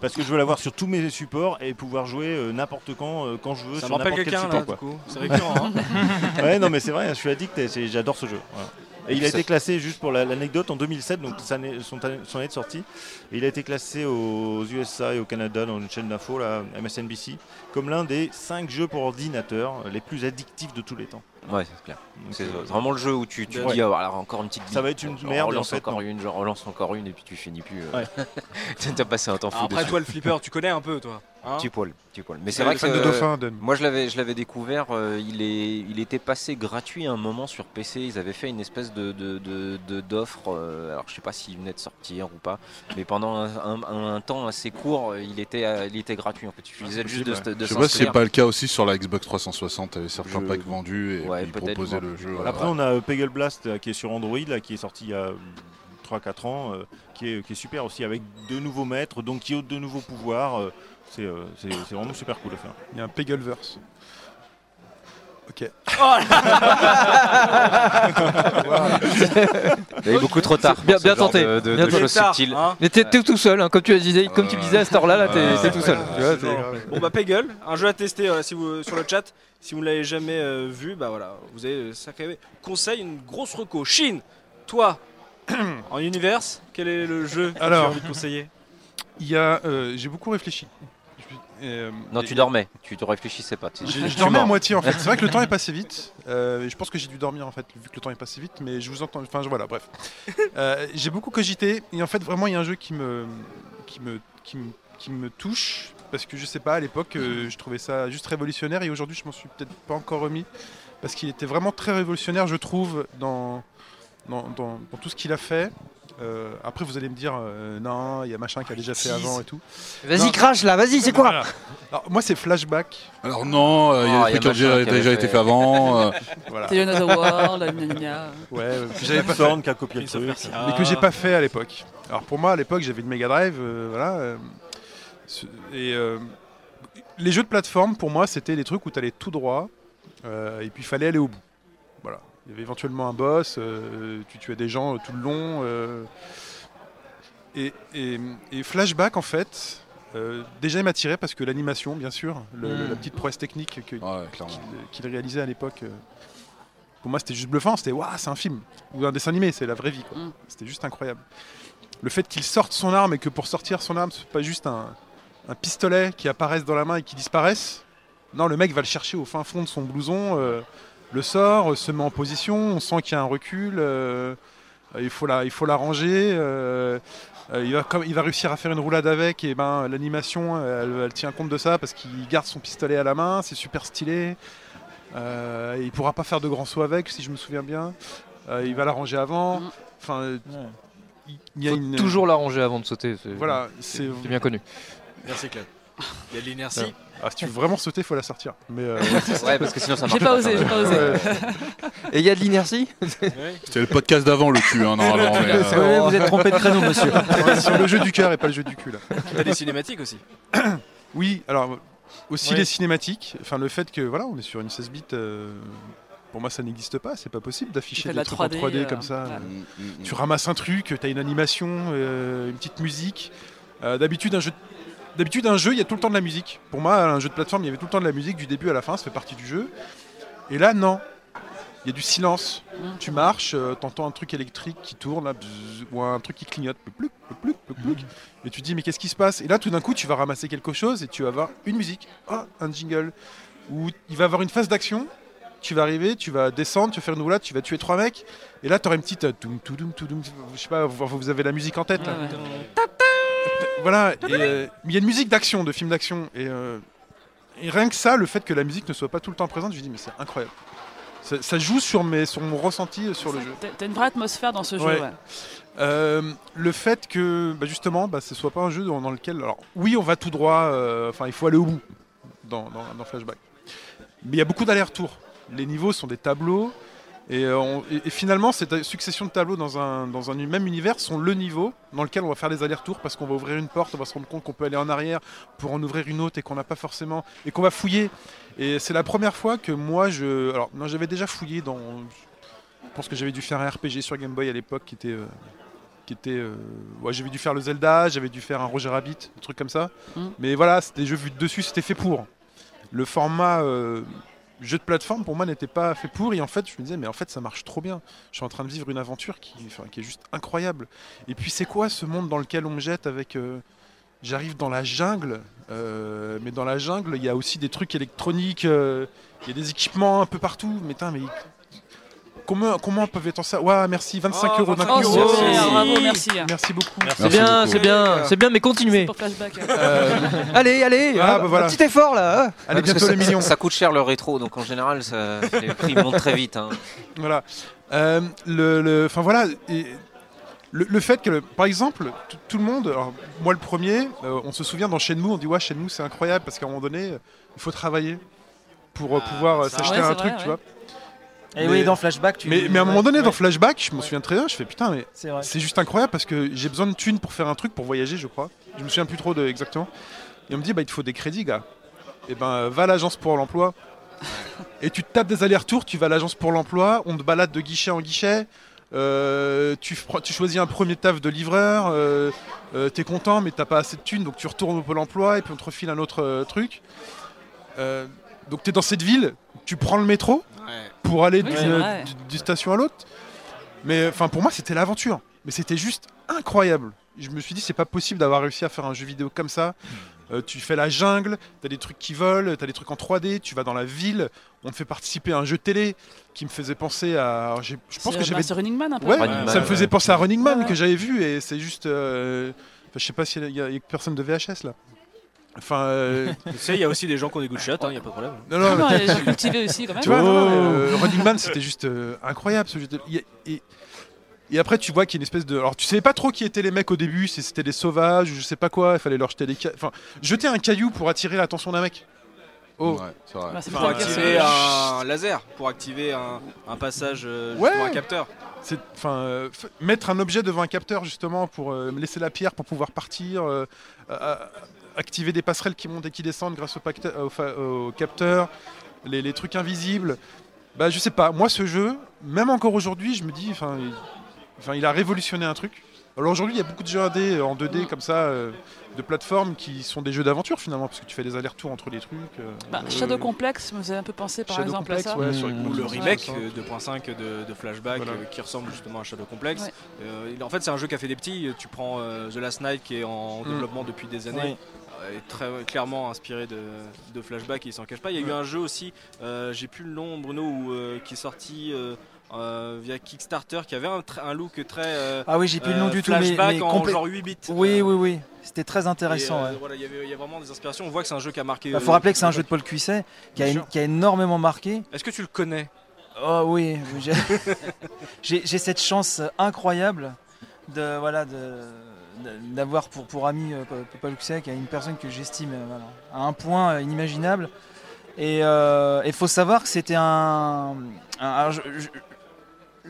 Parce que je veux l'avoir sur tous mes supports et pouvoir jouer euh, n'importe quand, euh, quand je veux, Ça sur n'importe quel support. C'est récurrent. hein. ouais, non, mais c'est vrai, je suis addict et j'adore ce jeu. voilà. Et il a été classé, juste pour la- l'anecdote, en 2007, donc année- son, année- son année de sortie. Et il a été classé aux USA et au Canada dans une chaîne d'info, la MSNBC, comme l'un des 5 jeux pour ordinateur les plus addictifs de tous les temps. Ouais, c'est clair. C'est euh, vraiment le jeu où tu, tu Ouais. dis, ah, alors encore une petite Ça va être une Genre, merde, relance en fait, encore non. une, genre, relance encore une, et puis tu finis plus. euh, Ouais. (laughs) T'as passé un temps fou Après, dessus. toi, le flipper, tu connais un peu, toi. Hein Petit poil, petit poil. Mais c'est Ouais, vrai le que de dauphin, Dan. moi je l'avais, je l'avais découvert. euh, il est, il était passé gratuit à un moment sur PC. Ils avaient fait une espèce de, de, d'offre. euh, alors je sais pas s'il venait de sortir ou pas, mais pendant un, un- un temps assez court, euh, il était, euh, il était gratuit. En fait, il suffisait c'est juste de, possible, de, de Je sais pas si c'est pas le cas aussi sur la Xbox 360, t'avais certains Je- packs vendus et Ouais, ils proposaient moi. le jeu. Voilà. Après, on a euh, Peggle Blast euh, qui est sur Android, là, qui est sorti il y a 3-4 ans, euh, qui, est, qui est super aussi, avec de nouveaux maîtres, donc qui ont de nouveaux pouvoirs. euh, c'est euh, c'est- vraiment super cool à faire. Il y a un Peggleverse. Ok. Il est beaucoup trop tard. Bien- tenté, De, de- bien de Tard, hein. Mais t'es tout seul, hein, comme, tu disais, comme tu le disais à cette heure-là, là, t'es tout seul. Tu vois, Ouais, Bon bah Peggle, un jeu à tester euh, si vous, sur le chat. Si vous ne l'avez jamais euh, vu, bah voilà, vous avez euh, sacré conseil, une grosse reco. Chine, toi, (clears throat) en univers, quel est le jeu que tu as envie de conseiller? Il y a, euh, j'ai beaucoup réfléchi. Euh, Non, et- tu dormais. Tu te réfléchissais pas. tu- J'ai- tu Je dormais à moitié en fait. C'est vrai que le (laughs) temps est passé vite. Euh, je pense que j'ai dû dormir en fait, vu que le temps est passé vite. Mais je vous entends. Enfin je- voilà, bref. (laughs) Euh, j'ai beaucoup cogité et en fait vraiment il y a un jeu qui me, qui me, qui me, qui me touche parce que je sais pas à l'époque euh, je trouvais ça juste révolutionnaire et aujourd'hui je m'en suis peut-être pas encore remis parce qu'il était vraiment très révolutionnaire je trouve dans, dans, dans- dans tout ce qu'il a fait. Euh, après vous allez me dire euh, non il y a machin qui a déjà fait avant et tout. Vas-y, crache là, vas-y, c'est quoi Voilà. Alors moi c'est Flashback. Alors non, euh, il y a des trucs qui ont machin déjà, qui avait déjà fait- été fait avant. euh, (laughs) Voilà. Another World, gna gna gna. (laughs) Ouais, euh, que j'avais pas fait. Qui a copié le Prince of truc. Persia. mais que j'ai pas fait à l'époque. Alors pour moi à l'époque j'avais une Mega Drive, euh, voilà. euh, ce- et euh, les jeux de plateforme pour moi c'était des trucs où tu allais tout droit euh, et puis il fallait aller au bout. Il y avait éventuellement un boss, euh, tu tuais des gens euh, tout le long. euh, et, et- et Flashback en fait, déjà il m'attirait parce que l'animation bien sûr, le- la petite prouesse technique Ouais, qu'il réalisait à l'époque. Pour moi, c'était juste bluffant. C'était waouh, c'est un film ou un dessin animé, c'est la vraie vie. quoi. Mm. C'était juste incroyable. Le fait qu'il sorte son arme et que pour sortir son arme, c'est pas juste un, un pistolet qui apparaisse dans la main et qui disparaisse. Non, le mec va le chercher au fin fond de son blouson, euh, le sort, euh, se met en position. On sent qu'il y a un recul. euh, il faut la, il faut la ranger. euh, il, va comme, il va réussir à faire une roulade avec et ben l'animation elle, elle tient compte de ça parce qu'il garde son pistolet à la main, c'est super stylé. Euh, il pourra pas faire de grands sauts avec si je me souviens bien. Euh, il va la ranger avant. Mm. Enfin, euh, il y a Faut une toujours l'arranger avant de sauter. c'est- Voilà, c'est bien connu. Merci Claude. Il y a de l'inertie. Ah, si tu veux vraiment sauter, faut la sortir. Mais euh, Ouais, parce que sinon ça J'ai marche pas osé, j'ai pas osé. ouais. Et il y a de l'inertie? C'était le podcast d'avant, le cul, hein, normalement. (laughs) mais, euh, Ouais, vous êtes trompé de créneau, monsieur. sur le jeu du cœur et pas le jeu du cul là. T'as des cinématiques aussi. (coughs) Oui, alors aussi Ouais. les cinématiques, enfin le fait que voilà, on est sur une 16 bits, euh, pour moi ça n'existe pas, c'est pas possible Tu d'afficher de des la trucs en 3D, 3D euh, comme ça. ouais. mm, mm, mm. Tu ramasses un truc, t'as une animation, euh, une petite musique. Euh, D'habitude un jeu, d'habitude un jeu, il y a tout le temps de la musique. Pour moi, un jeu de plateforme, il y avait tout le temps de la musique du début à la fin, ça fait partie du jeu. Et là, non. Il y a du silence. Tu marches, euh, t'entends un truc électrique qui tourne, là, bzz, ou un truc qui clignote, plouc, plouc, plouc, plouc. et tu te dis mais qu'est-ce qui se passe? Et là, tout d'un coup, tu vas ramasser quelque chose et tu vas avoir une musique, ah, un jingle, où il va y avoir une phase d'action. Tu vas arriver, tu vas descendre, tu vas faire une roulade, tu vas tuer trois mecs, et là, tu auras une petite, euh, toum, toudoum, toudoum, je sais pas, vous, avez la musique en tête là. Ouais. Voilà, euh, il y a une musique d'action, de film d'action. Et, euh, et rien que ça, le fait que la musique ne soit pas tout le temps présente, je me dis, mais c'est incroyable. Ça, ça joue sur, mes, sur mon ressenti euh, sur le jeu. T'as- une vraie atmosphère dans ce jeu, Ouais. ouais. Euh, le fait que, bah, justement, bah, ce soit pas un jeu dans, dans lequel. Alors, oui, on va tout droit, enfin, il faut aller au bout dans, dans, dans Flashback. Mais il y a beaucoup d'allers-retours. Les niveaux sont des tableaux. Et, euh, on- et- finalement, cette succession de tableaux dans un, dans un même univers sont le niveau dans lequel on va faire des allers-retours parce qu'on va ouvrir une porte, on va se rendre compte qu'on peut aller en arrière pour en ouvrir une autre et qu'on n'a pas forcément. et qu'on va fouiller. Et c'est la première fois que moi, je. Alors, non, j'avais déjà fouillé dans. Je pense que j'avais dû faire un RPG sur Game Boy à l'époque qui était. euh, qui était euh, ouais, j'avais dû faire le Zelda, j'avais dû faire un Roger Rabbit, des trucs comme ça. Mm. Mais voilà, c'était des jeux vus de dessus, c'était fait pour. Le format euh, jeu de plateforme pour moi n'était pas fait pour et en fait je me disais mais en fait ça marche trop bien. Je suis en train de vivre une aventure qui, est juste incroyable. Et puis c'est quoi ce monde dans lequel on me jette avec euh, J'arrive dans la jungle, euh, mais dans la jungle, il y a aussi des trucs électroniques, euh, il y a des équipements un peu partout. Mais putain, mais comment, comment peuvent être ça Ouais, merci, 25 Oh, euros d'un 25 coup. Oh, Merci. bravo, merci. Merci beaucoup. Merci. C'est bien, c'est bien, c'est bien, mais continuez. Pour flashback. Euh, (laughs) Allez, allez, Ah, un- bah voilà. un petit effort là. hein. allez, Ouais, parce que bientôt ça, les millions. Ça, ça coûte cher le rétro, donc en général, ça, les prix montent très vite. hein. Voilà. Euh, le, le- enfin voilà. et le, le fait que, le- par exemple, tout- le monde, alors, moi le premier, euh, on se souvient dans Shenmue, on dit ouais Shenmue c'est incroyable parce qu'à un moment donné, il faut travailler pour euh, Ah, pouvoir ça, s'acheter ouais, un truc, vrai, tu ouais. vois. Et Mais- oui, dans Flashback, tu. Mais, mais à un moment donné, Ouais, dans Flashback, je me souviens très bien, je fais putain, mais C'est juste incroyable parce que j'ai besoin de thunes pour faire un truc, pour voyager, je crois. Je me souviens plus trop de exactement. Et on me dit, bah il te faut des crédits, gars. Et ben, euh, va à l'agence pour l'emploi. Et tu te tapes des allers-retours, tu vas à l'agence pour l'emploi, on te balade de guichet en guichet. euh, tu, choisis un premier taf de livreur, euh, euh, t'es content mais t'as pas assez de thunes donc tu retournes au pôle emploi et puis on te refile un autre truc. Donc t'es dans cette ville, tu prends le métro, pour aller Oui, d'une station à l'autre. Mais enfin pour moi c'était l'aventure. Mais c'était juste incroyable. Je me suis dit c'est pas possible d'avoir réussi à faire un jeu vidéo comme ça. Euh, tu fais la jungle, t'as des trucs qui volent, t'as des trucs en 3D, tu vas dans la ville, on te fait participer à un jeu télé qui me faisait penser à. alors, Je pense que j'avais. Running Man un peu. Ouais, Running Man, ça me faisait ouais. penser à Running Man Ouais, que j'avais vu et c'est juste. euh, enfin, je sais pas s'il y, y a personne de VHS là. Enfin. euh, (laughs) Tu sais, il y a aussi des gens qui ont des goûts de chat, il n'y a pas de problème. non, Non, non, non, mais- j'ai cultivé aussi quand même. Tu vois, non, non, mais, Oh. euh, Running Man, c'était juste euh, incroyable ce jeu. de- il y a- Et, et après, tu vois qu'il y a une espèce de. Alors, tu savais pas trop qui étaient les mecs au début, si c'était des sauvages ou je sais pas quoi. Il fallait leur jeter des. ca- Enfin, jeter un caillou pour attirer l'attention d'un mec. Oh. Ouais, c'est vrai. Bah, c'est Pour pour activer un laser, pour activer un, un passage, euh, Ouais. justement, un capteur. C'est, enfin, euh, mettre un objet devant un capteur justement pour euh, laisser la pierre pour pouvoir partir, euh, euh, activer des passerelles qui montent et qui descendent grâce au, au capteur, les, trucs invisibles. Bah, je sais pas. Moi, ce jeu, même encore aujourd'hui, je me dis, enfin, il a révolutionné un truc. Alors aujourd'hui, il y a beaucoup de jeux indés euh, en 2D comme ça, euh, de plateformes qui sont des jeux d'aventure finalement, parce que tu fais des allers-retours entre les trucs. euh, Bah, euh, Shadow Complex me faisait un peu penser par Shadow exemple Complex, à ça. ouais, sur Mmh. Xbox Ou le 360. remake euh, 2.5 de, de Flashback Voilà. euh, qui ressemble justement à Shadow Complex. Ouais. Euh, en fait, c'est un jeu qui a fait des petits. Tu prends euh, The Last Night qui est en Mm. développement depuis des années. Euh, est très clairement inspiré de, de Flashback il s'en cache pas. Il y a eu un jeu aussi, euh, j'ai plus le nom, Bruno, où, euh, qui est sorti euh, euh, via Kickstarter qui avait un, look très. euh, Ah oui, j'ai plus le nom euh, du tout, mais, mais en genre 8 bits. Oui, oui, oui. C'était très intéressant. ouais. voilà, il y avait- il y a vraiment des inspirations. On voit que c'est un jeu qui a marqué. Il euh, faut rappeler que c'est un jeu de Paul Cuisset qui a, une- qui énormément marqué. Est-ce que tu le connais? Oh oui, (laughs) j'ai- cette chance incroyable de voilà de d'avoir pour, pour ami euh, Pa- Papa Luxec une personne que j'estime voilà, à un point inimaginable. Et il faut savoir que c'était un. un- alors, je, je-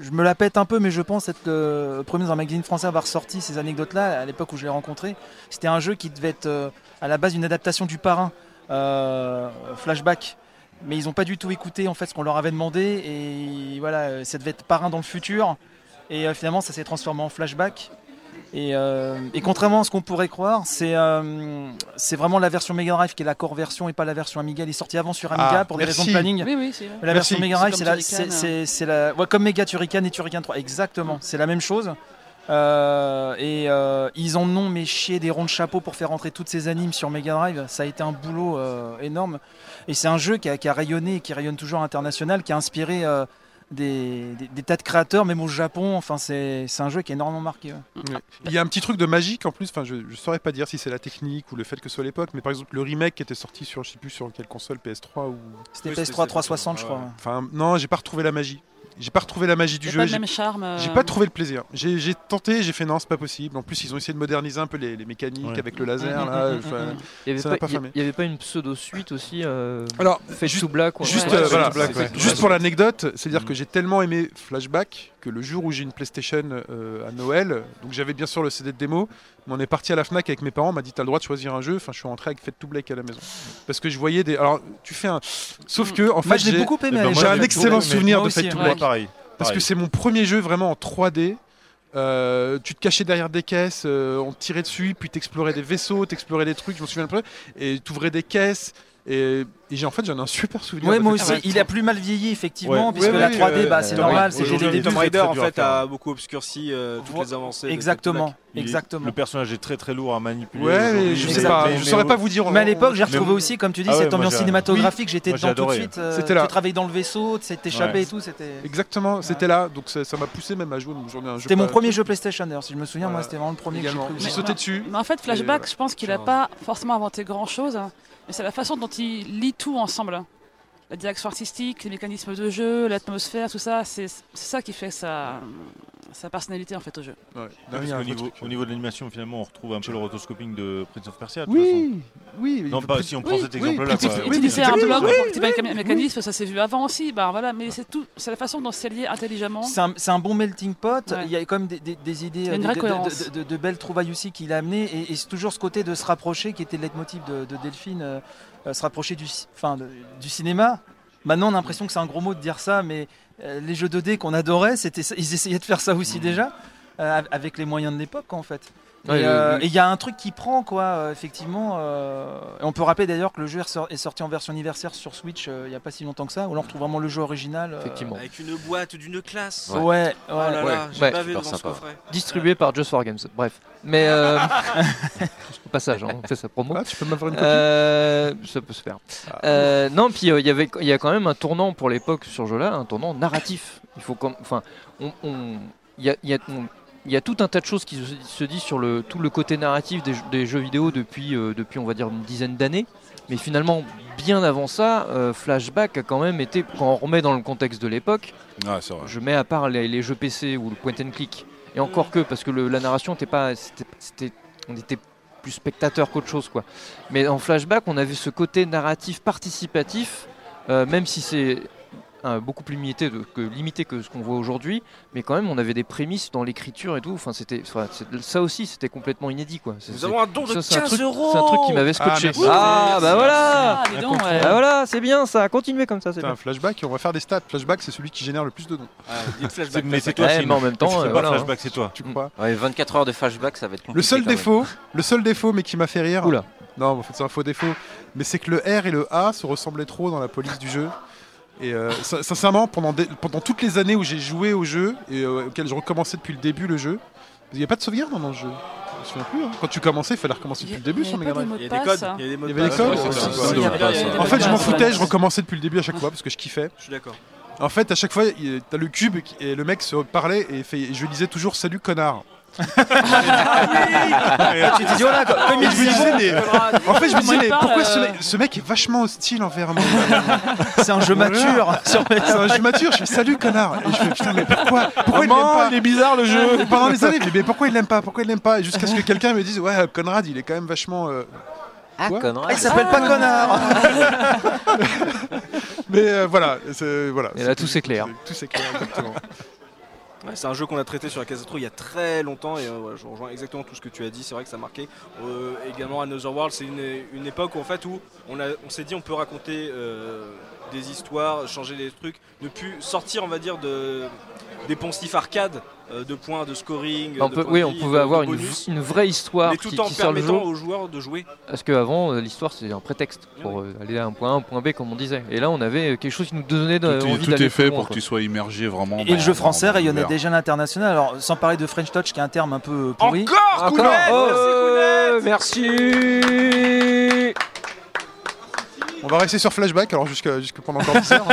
je me la pète un peu, mais je pense être le premier dans un magazine français à avoir sorti ces anecdotes-là à l'époque où je l'ai rencontré. C'était un jeu qui devait être euh, à la base une adaptation du parrain, euh, flashback. Mais ils n'ont pas du tout écouté en fait ce qu'on leur avait demandé et voilà, euh, ça devait être parrain dans le futur. Et finalement, ça s'est transformé en flashback. Et, euh, et contrairement à ce qu'on pourrait croire, c'est euh, c'est vraiment la version Mega Drive qui est la core version et pas la version Amiga. Elle est sortie avant sur Amiga Ah, pour des merci. raisons de planning. Oui, oui, la Merci. version Mega C'est Drive, comme c'est la, ouais, comme Mega Turrican et Turrican 3, exactement. C'est la même chose. Euh, et euh, ils en ont mais chié des ronds de chapeau pour faire rentrer toutes ces animes sur Mega Drive. Ça a été un boulot euh, énorme. Et c'est un jeu qui a, qui a rayonné et qui rayonne toujours à international, qui a inspiré euh, des, des- des tas de créateurs, même au Japon. Enfin, c'est, c'est un jeu qui a énormément marqué. ouais. Ouais. Il y a un petit truc de magique en plus, enfin je, je saurais pas dire si c'est la technique ou le fait que ce soit l'époque, mais par exemple le remake qui était sorti sur je sais plus sur quelle console PS3 ou C'était Oui, PS3 c'était- 360, je crois. enfin non, j'ai pas retrouvé la magie. J'ai pas retrouvé la magie du jeu. pas le j'ai- même charme. euh, J'ai pas trouvé le plaisir. J'ai tenté, j'ai fait non, c'est pas possible. En plus, ils ont essayé de moderniser un peu les, les mécaniques Ouais. avec le laser. Mm, mm, là. mm, enfin. Il y avait Ça n'a pas, pas il y- famé. il y avait pas une pseudo suite aussi euh, Alors, to Black Juste, euh, voilà, Black, ouais. juste pour l'anecdote, c'est-à-dire que j'ai tellement aimé Flashback que le jour où j'ai une PlayStation euh, à Noël, donc j'avais bien sûr le CD de démo, mais on est parti à la Fnac avec mes parents, on m'a dit t'as le droit de choisir un jeu, enfin je suis rentré avec Fate to Black à la maison. Parce que je voyais des... Alors tu fais un... Sauf que en fait j'ai beaucoup aimé. Eh ben, j'ai un excellent souvenir de aussi, Fate to. Black. pareil. Parce que c'est mon premier jeu vraiment en 3D. Euh, tu te cachais derrière des caisses, euh, on te tirait dessus, puis t'explorais des vaisseaux, t'explorais des trucs, je me souviens un peu, et t'ouvrais des caisses. Et, et j'ai en fait j'en ai un super souvenir. Ouais, moi aussi. Il a plus mal vieilli, effectivement, Ouais. puisque Ouais, la oui, 3D, euh, bah, c'est normal, c'était les débuts. Tomb Raider en fait a beaucoup obscurci euh, toutes Vo- les avancées. Exactement, est- exactement. Le personnage est très très lourd à manipuler. Ouais, je sais pas, mais- je mais- saurais pas vous dire. Mais à l'époque, j'ai retrouvé aussi, comme tu dis, Ah ouais, cette ambiance cinématographique. J'étais dedans tout de suite. euh, C'était là. Tu travaillais dans le vaisseau, tu Ouais. et tout. C'était Exactement, c'était là, donc ça m'a poussé même à jouer un jeu. c'était mon premier jeu PlayStation d'ailleurs, si je me souviens. Moi, c'était vraiment le premier que j'ai sauté dessus. Mais en fait, Flashback, je pense qu'il n'a Genre- pas forcément inventé grand-chose, hein, c'est la façon dont il lit tout ensemble. La direction artistique, les mécanismes de jeu, l'atmosphère, tout ça, c'est ça qui fait sa, sa personnalité en fait au jeu. Ouais. Non, niveau, truc. au niveau de l'animation, finalement, on retrouve un peu le rotoscoping de Prince of Persia. Oui, oui. Non, pas si on prend oui, cet oui, exemple-là. Oui, Utiliser un Oui, activer un méca- mécanisme, ça s'est vu avant aussi, bah voilà, mais c'est tout, c'est la façon dont c'est lié intelligemment. C'est un, bon melting pot. Ouais. Il y a quand même des, des- des idées, une de- vraie de, cohérence. de- de- de belles trouvailles aussi qu'il a amenées. Et, et c'est toujours ce côté de se rapprocher qui était le leitmotiv de, de Delphine, euh, euh, se rapprocher du, enfin, de- du cinéma. Maintenant, on a l'impression que c'est un gros mot de dire ça, mais euh, les jeux 2D qu'on adorait, c'était, ils essayaient de faire ça aussi déjà, euh, avec les moyens de l'époque en fait. Ouais, et le- euh, et il y a un truc qui prend, quoi, euh, effectivement. euh, et on peut rappeler d'ailleurs que le jeu est sor- est sorti en version anniversaire sur Switch euh, il n'y a pas si longtemps que ça, où là on retrouve vraiment le jeu original. euh, Effectivement. Avec une boîte d'une classe. Ouais, ouais. Oh là là, Ouais. j'ai ce coffret. Distribué par Just for Games. Bref. Mais euh, (laughs) au passage, hein, on fait sa promo. Ah, tu peux m'avoir une copie Euh, ça peut se faire. Euh, non, puis euh, il y avait, il y a quand même un tournant pour l'époque sur ce jeu-là, un tournant narratif. Il faut, comme, enfin, on, on- il y a, il y a- on- il y a tout un tas de choses qui se, se disent sur le tout le côté narratif des, jeux- des jeux vidéo depuis, euh, depuis, on va dire, une dizaine d'années. Mais finalement, bien avant ça, euh, Flashback a quand même été, quand on remet dans le contexte de l'époque, Ah, je mets à part les, les jeux PC ou le point and click, et encore que, parce que le- la narration n'était pas, on était plus spectateur qu'autre chose, quoi. Mais en flashback, on avait ce côté narratif participatif, euh, même si c'est euh, beaucoup plus limité, de- que, limité que ce qu'on voit aujourd'hui, mais quand même, on avait des prémices dans l'écriture et tout. Enfin, c'était, ça aussi, c'était complètement inédit, quoi. C'est- Nous avons un don de ça, c'est un 15 truc- euros. C'est un truc qui m'avait scotché. merci. Ah, bah voilà. Ah, dis donc, ouais. Ah, voilà, c'est bien ça. Continuez comme ça, c'est un flashback et on va faire des stats. Flashback, c'est celui qui génère le plus de dons. Ah, flashback, Mais c'est toi, Ouais, mais en même temps, C'est euh, pas voilà, flashback, c'est toi. Tu crois Ouais, 24 heures de flashback, ça va être compliqué. Le seul défaut, le seul défaut, mais qui m'a fait rire. Oula. Non, en fait, c'est un faux défaut. Mais c'est que le R et le A se ressemblaient trop dans la police du jeu. Et euh, sin- sincèrement, pendant, des- pendant toutes les années où j'ai joué au jeu et euh, auquel je recommençais depuis le début le jeu, il n'y a pas de sauvegarde dans le jeu. Je me souviens plus. hein. Quand tu commençais, il fallait recommencer depuis le début sur Mega. Il y a des codes. Il y avait des codes En fait, je m'en foutais, je recommençais depuis le début à chaque fois parce que je kiffais. Je suis d'accord. En fait, à chaque fois, t'as le cube et le mec se parlait et, fait, et je lui disais toujours salut connard. Tu te dis, oh là, comme Et il je me disais, mais-. En fait, je me disais, mais pourquoi ce euh, mec, ce mec est vachement hostile envers moi (laughs) c'est un jeu Voilà. mature. sur- C'est un jeu mature, je fais salut connard. Et je fais putain, mais pourquoi Pourquoi il l'aime pas il est bizarre le jeu Et Pendant les années, je dis, mais pourquoi il l'aime pas Pourquoi il l'aime pas? Et Jusqu'à ce que quelqu'un me dise, ouais, Conrad, il est quand même vachement. euh, Ah, Quoi? Conrad. Il s'appelle pas connard. (laughs) Mais euh, voilà, c'est voilà. Et là, tout s'éclaire. Tout s'éclaire, exactement. C'est un jeu qu'on a traité sur la casse il y a très longtemps et euh, je rejoins exactement tout ce que tu as dit. C'est vrai que ça a marqué. Euh, également Another World, c'est une, une époque où en fait où on, a- on s'est dit on peut raconter euh, des histoires, changer des trucs, ne plus sortir on va dire de des poncifs arcade euh, de points de scoring. On de peut- oui, de on vie, pouvait de- avoir de une, vraie histoire mais qui, en qui sert le aux joueurs de jouer. Parce qu'avant, l'histoire c'était un prétexte pour euh, aller à un point A, un point B, comme on disait. Et là, on avait euh, quelque chose qui nous donnait de- Tout, est, envie tout est fait pour que tu sois immergé vraiment. Et dans- le jeu français dans rayonnait déjà à l'international. Alors, sans parler de French Touch, qui est un terme un peu pourri. Encore, Encore Oh, merci On va rester sur Flashback alors jusqu'à jusqu'à pendant encore 10 heures.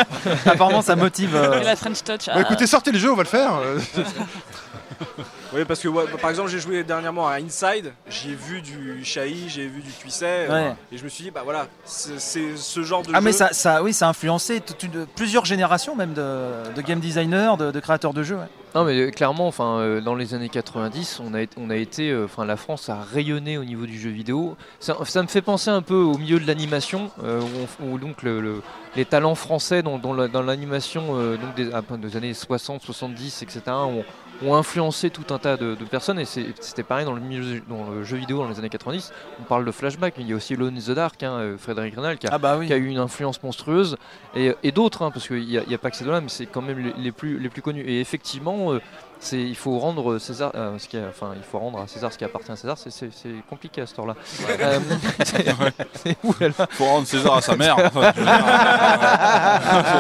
Apparemment, ça motive. euh, Et la French Touch. Bah, ah, écoutez, sortez le jeu, on va le faire. (laughs) Oui, parce que ouais, par exemple, j'ai joué dernièrement à Inside, j'ai vu du Shai, j'ai vu du Tuisset, euh, Ouais. et je me suis dit, bah voilà, c'est ce genre de Ah jeu. mais ça, ça, oui, ça a influencé toute une- plusieurs générations même de, de game designers, de, de créateurs de jeux. ouais. Non mais euh, clairement, enfin, euh, dans les années 90, on a, été- on a été, euh, enfin, la France a rayonné au niveau du jeu vidéo. Ça, ça me fait penser un peu au milieu de l'animation, euh, où, on- où donc le- le- les talents français dans, dans la- dans l'animation, euh, donc des, des années 60, 70, etc., ont, ont influencé tout un tas de, de personnes. Et c'était pareil dans le milieu, dans le jeu vidéo dans les années 90. On parle de flashback, mais il y a aussi Alone in the Dark, hein, euh, Frédéric Renal, qui a, Ah bah oui. qui a eu une influence monstrueuse et, et d'autres hein, parce qu'il n'y a, pas que ces deux-là mais c'est quand même les, les plus les plus connus et effectivement euh, c'est il faut rendre César euh, ce qui enfin il faut rendre à César ce qui appartient à César c'est- c'est c'est compliqué à ce temps-là Euh, (laughs) c'est- c'est- oulala. Faut rendre César à sa mère.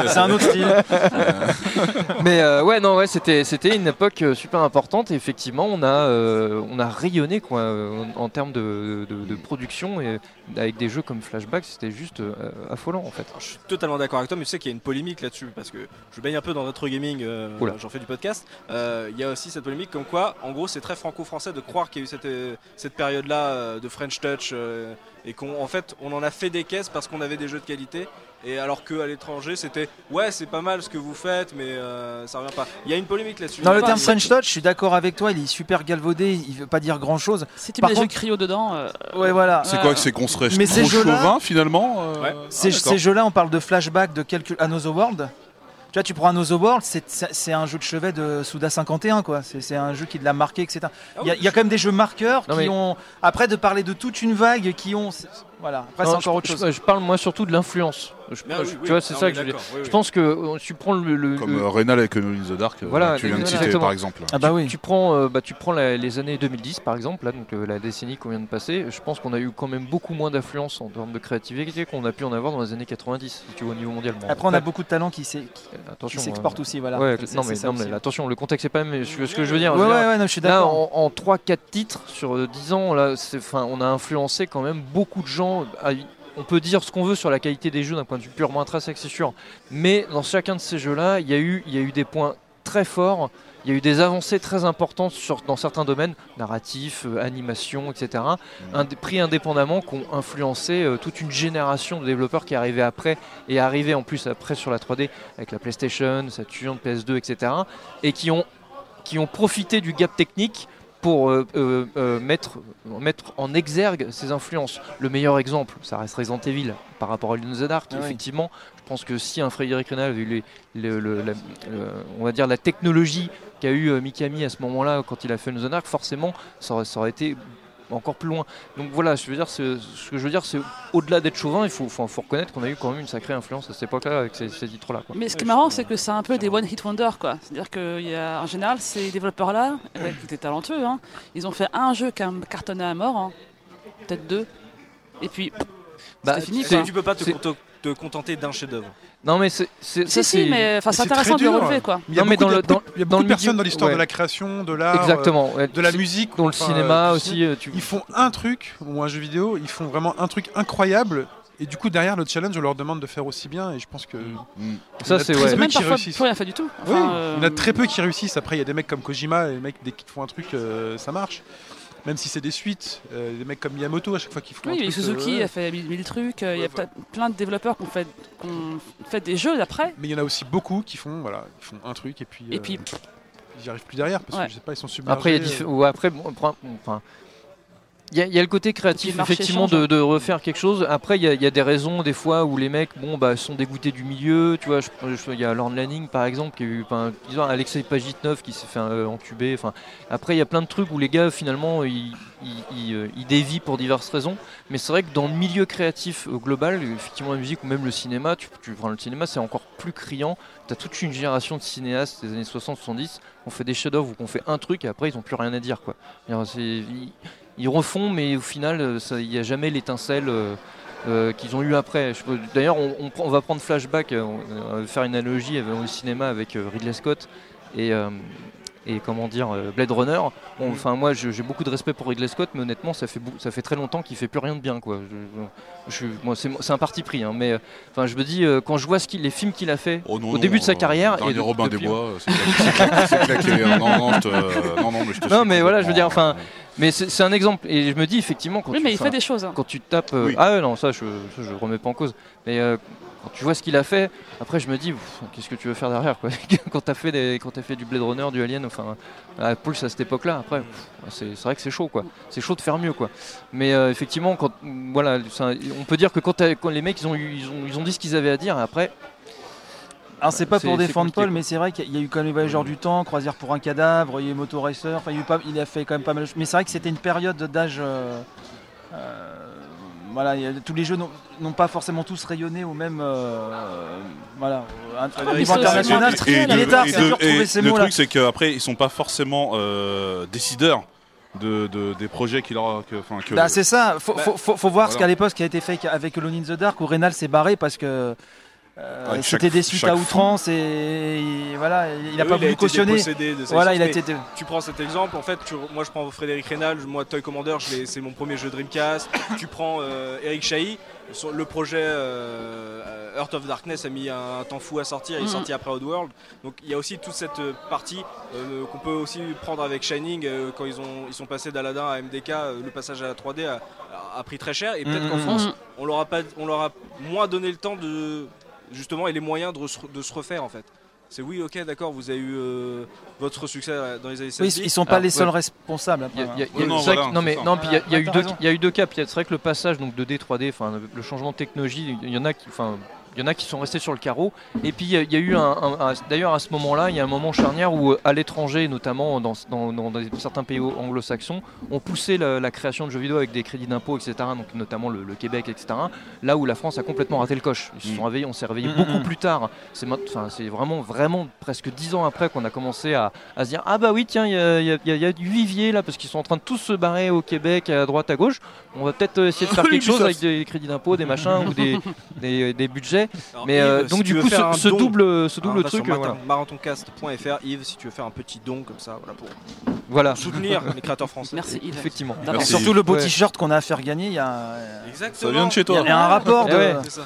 C'est un autre style. (laughs) mais euh, ouais non ouais c'était c'était une époque euh, super importante et effectivement on a euh, on a rayonné quoi euh, en, en termes de, de- de production et avec des jeux comme Flashback c'était juste euh, affolant en fait Je suis totalement d'accord avec toi, mais tu sais qu'il y a une polémique là-dessus parce que je baigne un peu dans notre gaming, euh, j'en fais du podcast. Euh, Il y a aussi cette polémique comme quoi, en gros, c'est très franco-français de croire qu'il y a eu cette, cette période-là de French Touch et qu'en fait, on en a fait des caisses parce qu'on avait des jeux de qualité. Et alors qu'à l'étranger, c'était ouais, c'est pas mal ce que vous faites, mais euh, ça revient pas. Il y a une polémique là-dessus. Dans le Bah, terme c'est- French Touch, je suis d'accord avec toi, il est super galvaudé, il veut pas dire grand chose. Si tu mets des jeux contre- cryo dedans, euh, Ouais, voilà. C'est quoi C'est qu'on serait Mais trop ces jeux-là- chauvin finalement euh, Ouais. ah, Ces, jeux-là, on parle de flashback de quelques Another World. Tu vois, tu prends Another World, c'est- un jeu de chevet de Souda 51, quoi. C'est un jeu qui l'a marqué, etc. Ah Il y, a- il y a quand même des jeux marqueurs Non, qui mais- ont. Après, de parler de toute une vague qui ont. Voilà, après, c'est encore je, autre chose. je- je parle moi surtout de l'influence Je- Ah oui, je- oui, tu vois, c'est non, ça que je veux dire. d'accord, oui, oui. Je pense que euh, tu prends le, le- Comme euh, Rénal avec Alone in the Dark, Voilà, tu viens de citer exactement. par exemple. Ah bah oui. Tu prends, euh, bah, tu prends la- les années 2010 par exemple, là, donc euh, la décennie qu'on vient de passer. Je pense qu'on a eu quand même beaucoup moins d'influence en termes de créativité qu'on a pu en avoir dans les années 90, si tu vois au niveau mondial. Bon, Après, on a beaucoup de talents qui attention, s'exportent euh, aussi, voilà. ouais, C'est- non c'est mais, ça non, mais aussi. attention, le contexte c'est pas même ce que, ce que je veux dire. Ouais, Je veux ouais, dire, ouais, non, je suis Là, d'accord. en, en 3-4 titres sur euh, 10 ans, là, c'est- 'fin, on a influencé quand même beaucoup de gens. Ah, On peut dire ce qu'on veut sur la qualité des jeux d'un point de vue purement intrinsèque, c'est sûr. Mais dans chacun de ces jeux-là, il y, a eu- il y a eu des points très forts. Il y a eu des avancées très importantes sur, dans certains domaines, narratifs, euh, animation, etc. Un, pris indépendamment, qui ont influencé euh, toute une génération de développeurs qui arrivée après, et arrivée en plus après sur la 3D avec la PlayStation, Saturn, PS2, etc. Et qui ont, qui ont profité du gap technique pour euh, euh, euh, mettre, mettre en exergue ces influences. Le meilleur exemple, ça reste Resident Evil par rapport à Dark. Ah oui. Effectivement, je pense que si un Frédéric Renal avait eu les- le- le- la, on va dire la technologie qu'a eu Mikami à ce moment-là quand il a fait Dark, forcément, ça aurait, ça aurait été encore plus loin. Donc voilà, je veux dire, ce que je veux dire, c'est au-delà d'être chauvin, il faut, faut, faut reconnaître qu'on a eu quand même une sacrée influence à cette époque-là avec ces, ces titres-là. Mais ce qui est marrant, c'est que c'est un peu des one hit wonder, quoi. C'est-à-dire qu'en général, ces développeurs-là, qui étaient talentueux, hein, ils ont fait un jeu qui a cartonné à mort, hein, peut-être deux, et puis Bah, fini. Tu peux pas te contenter d'un chef-d'œuvre. Non mais c'est ça, Si, si, c'est- mais enfin, c'est intéressant de le dur. relever, quoi. Il y a Non, mais beaucoup, dans de- le- dans- il y a dans beaucoup le de personnes milieu- dans l'histoire ouais. de la création, de l'art, euh, Exactement. ouais. de la musique. Dans le cinéma euh, tu aussi, euh, tu... Ils font un truc, ou un jeu vidéo, ils font vraiment un truc incroyable. et du coup, derrière le challenge, on leur demande de faire aussi bien. Et je pense que. Mm. Ça, c'est très ouais. peu Même qui parfois plus rien fait du tout. Oui, euh, il y en a très peu qui réussissent. Après, il y a des mecs comme Kojima, et les mecs, dès qu'ils font un truc, euh, ça marche. Même si c'est des suites, euh, des mecs comme Miyamoto, à chaque fois qu'ils font Oui, un truc. Suzuki euh, a fait mille, mille trucs. euh, Il y a plein de développeurs qui ont fait, des jeux après. Mais il y en a aussi beaucoup qui font, voilà, ils font un truc et puis. Et euh, puis, ils n'y arrivent plus derrière parce Ouais. que je sais pas, ils sont submergés. Après, il y a ou après, bon, enfin, il y, a- il y a le côté créatif effectivement de, hein. de refaire quelque chose. Après, il y, a- il y a des raisons des fois où les mecs, bon, bah, sont dégoûtés du milieu. Tu vois, il y a Lorne Lanning par exemple qui a eu, disons, Alexei Pajitnov qui s'est fait euh, encuber. Enfin, après, il y a plein de trucs où les gars finalement ils, ils, ils, euh, dévient pour diverses raisons. Mais c'est vrai que dans le milieu créatif euh, global, effectivement la musique ou même le cinéma, tu, tu prends le cinéma, c'est encore plus criant. Tu as toute une génération de cinéastes des années 60-70 qui ont fait des chefs-d'œuvre ou qui ont fait un truc et après ils n'ont plus rien à dire. Quoi. Ils, refont, mais au final, euh, il n'y a jamais l'étincelle. euh, euh, qu'ils ont eu après. D'ailleurs, on, on prend- on va prendre flashback, on, on va faire une analogie avec- au cinéma avec euh, Ridley Scott et, euh, et comment dire Blade Runner. Bon, Enfin, moi, j'ai beaucoup de respect pour Ridley Scott, mais honnêtement, ça fait bou- ça fait très longtemps qu'il fait plus rien de bien, quoi. Je, je- moi, c'est un parti pris, hein, mais enfin, je me dis quand je vois ce les films qu'il a fait Oh non, au non, début de sa carrière et de- Robin des depuis- Bois, euh, c'est claqué. Non, non, mais je te Non, mais voilà, je veux dire, enfin, Mais c'est un exemple, et je me dis effectivement quand Oui, tu, mais il enfin, fait des choses. hein. quand tu tapes, euh, Oui. ah ouais, non, ça je, ça, je remets pas en cause, mais euh, quand tu vois ce qu'il a fait, après je me dis, qu'est-ce que tu veux faire derrière quoi? (laughs) Quand t'as fait, des- quand t'as fait du Blade Runner, du Alien, enfin, à Pulse à cette époque-là, après, pff, c'est c'est vrai que c'est chaud quoi, c'est chaud de faire mieux quoi. Mais euh, effectivement, quand, voilà, on peut dire que quand, les mecs ils ont, eu- ils ont, ils ont dit ce qu'ils avaient à dire, et après, Alors c'est pas pour défendre Paul, quoi. mais c'est vrai qu'il y a eu quand même les voyageurs du temps, croisière pour un cadavre, il y a eu Moto Racer, enfin il, y a eu pas- il a fait quand même pas mal de choses. Mais c'est vrai que c'était une période d'âge. euh, euh, voilà, il y a- tous les jeux n'ont pas forcément tous rayonné au même. euh, voilà, un- mais niveau international. il est tard, c'est de- dur de et trouver ces le truc, c'est qu'après, ils sont pas forcément euh, décideurs de, de- des projets qui leur. Que, enfin, que- Bah, c'est ça, faut, Bah, faut, faut- faut voir ce qu'à l'époque qui a été fait avec Alone in the Dark où Reynal s'est barré parce que euh, c'était des suites à outrance et, et voilà, il n'a Oui, pas a voulu cautionner. Voilà, il a été. Tu prends cet exemple, en fait, tu- moi je prends Frédéric Rénal, moi Toy Commander, c'est mon premier jeu Dreamcast. (coughs) tu prends euh, Eric Chahi, le projet euh, Earth of Darkness a mis un, temps fou à sortir, il est Mhm. sorti après Oddworld. Donc il y a aussi toute cette partie euh, qu'on peut aussi prendre avec Shining euh, quand ils, ont, ils sont passés d'Aladin à MDK, euh, le passage à la 3D a, a pris très cher et peut-être Mhm, qu'en mhm. France on leur a pas, on leur a moins donné le temps de justement et les moyens de, re- de se refaire en fait. C'est oui, ok, d'accord, vous avez eu euh, votre succès dans les années Oui, 70. ils sont pas Ah, les seuls ouais. responsables. Il y a- après, il y a- il y a- Non, c'est vrai voilà, que- non, mais non, puis il y a- y, eu deux, raison. il y a eu deux cas. Puis C'est vrai que le passage donc de D3D, enfin le changement de technologie, il y en a qui, enfin, il y en a qui sont restés sur le carreau. Et puis il y a- il y, a eu un, un- un- d'ailleurs à ce moment-là, il y a un moment charnière où euh, à l'étranger, notamment dans, dans- dans des- certains pays anglo-saxons, on poussait la, la création de jeux vidéo avec des crédits d'impôt, etc. Donc notamment le, le Québec, etc. Là où la France a complètement raté le coche. Ils se sont Mm. réveillés, on s'est réveillé Mm, beaucoup mm. plus tard. C'est vraiment, vraiment presque dix ans après qu'on a commencé à, à se dire ah bah oui tiens il y a, y y du vivier là parce qu'ils sont en train de tous se barrer au Québec à droite à gauche on va peut-être euh, essayer de faire (laughs) quelque chose avec des crédits d'impôt des machins ou des, (laughs) des, des budgets Alors, mais Yves, euh, donc du coup ce, un ce don, double ce double truc euh, voilà, marathon- marathoncast.fr, Yves, si tu veux faire un petit don comme ça, voilà, pour voilà. soutenir (laughs) les créateurs français. Merci Yves. effectivement Et Merci. surtout le beau Ouais. t-shirt qu'on a à faire gagner, il y a, un- Exactement. Ça vient de chez il y toi. a un rapport de. Ouais. C'est ça.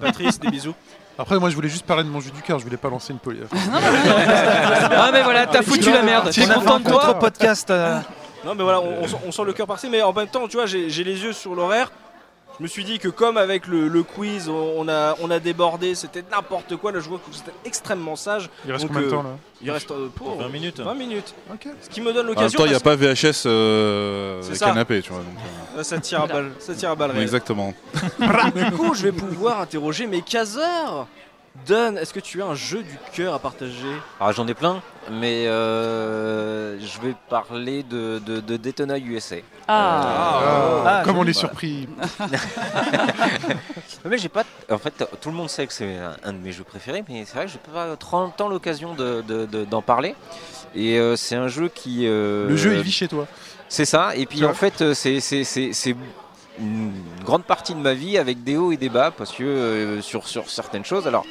Patrice, des bisous. Après, moi, je voulais juste parler de mon jus du cœur. Je voulais pas lancer une poly. ah (laughs) mais voilà t'as foutu la merde t'es content de toi contre-podcast. euh, Non, mais voilà, on, on sent- on sent le cœur parti, mais en même temps, tu vois, j'ai les yeux sur l'horaire. Je me suis dit que comme avec le, le quiz, on a, on a débordé, c'était n'importe quoi. Là, je vois que c'était extrêmement sage. Il reste Donc, combien de euh, temps là Il reste euh, pour 20 minutes. 20 minutes. Ok. Ce qui me donne En même l'occasion. temps, il n'y a parce pas VHS euh, C'est avec ça. canapé, tu vois. donc, euh, (laughs) ça tire à balle, ça tire à balle exactement. Du coup, je vais pouvoir interroger mes caseurs. Don, est-ce que tu as un jeu du cœur à partager? Alors j'en ai plein, mais euh, je vais parler de, de, de Daytona USA. Ah, Ah, Ah, comme on est surpris. (laughs) (laughs) Mais j'ai pas. En fait, tout le monde sait que c'est un, un de mes jeux préférés, mais c'est vrai que j'ai pas trop le temps l'occasion de- de- de- d'en parler. Et euh, c'est un jeu qui. euh, Le jeu, il vit chez toi. C'est ça. Et puis en fait, euh, c'est c'est- c'est- c'est une grande partie de ma vie avec des hauts et des bas parce que euh, sur, sur certaines choses. Alors,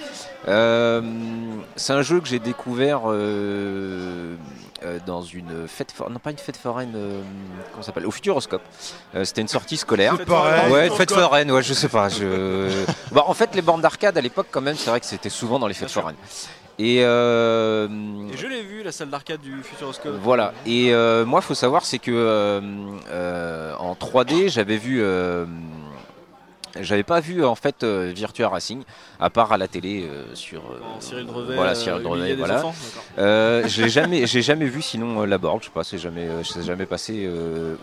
euh, c'est un jeu que j'ai découvert euh, dans une fête, for- non pas une fête foraine, comment s'appelle, au Futuroscope. C'était une sortie scolaire. C'est pareil. Ouais, fête foraine, ouais, je sais pas. Je... Bah, en fait, les bornes d'arcade à l'époque, quand même, c'est vrai que c'était souvent dans les fêtes foraines. Et, euh, Et je l'ai vu, la salle d'arcade du Futuroscope. voilà. Et euh, moi, faut savoir, c'est que euh, euh, en 3D, j'avais vu. j'avais pas vu en fait Virtua Racing à part à la télé sur Cyril Drevet, voilà Cyril Drevet voilà j'ai jamais j'ai jamais vu sinon la board je sais pas c'est jamais c'est jamais passé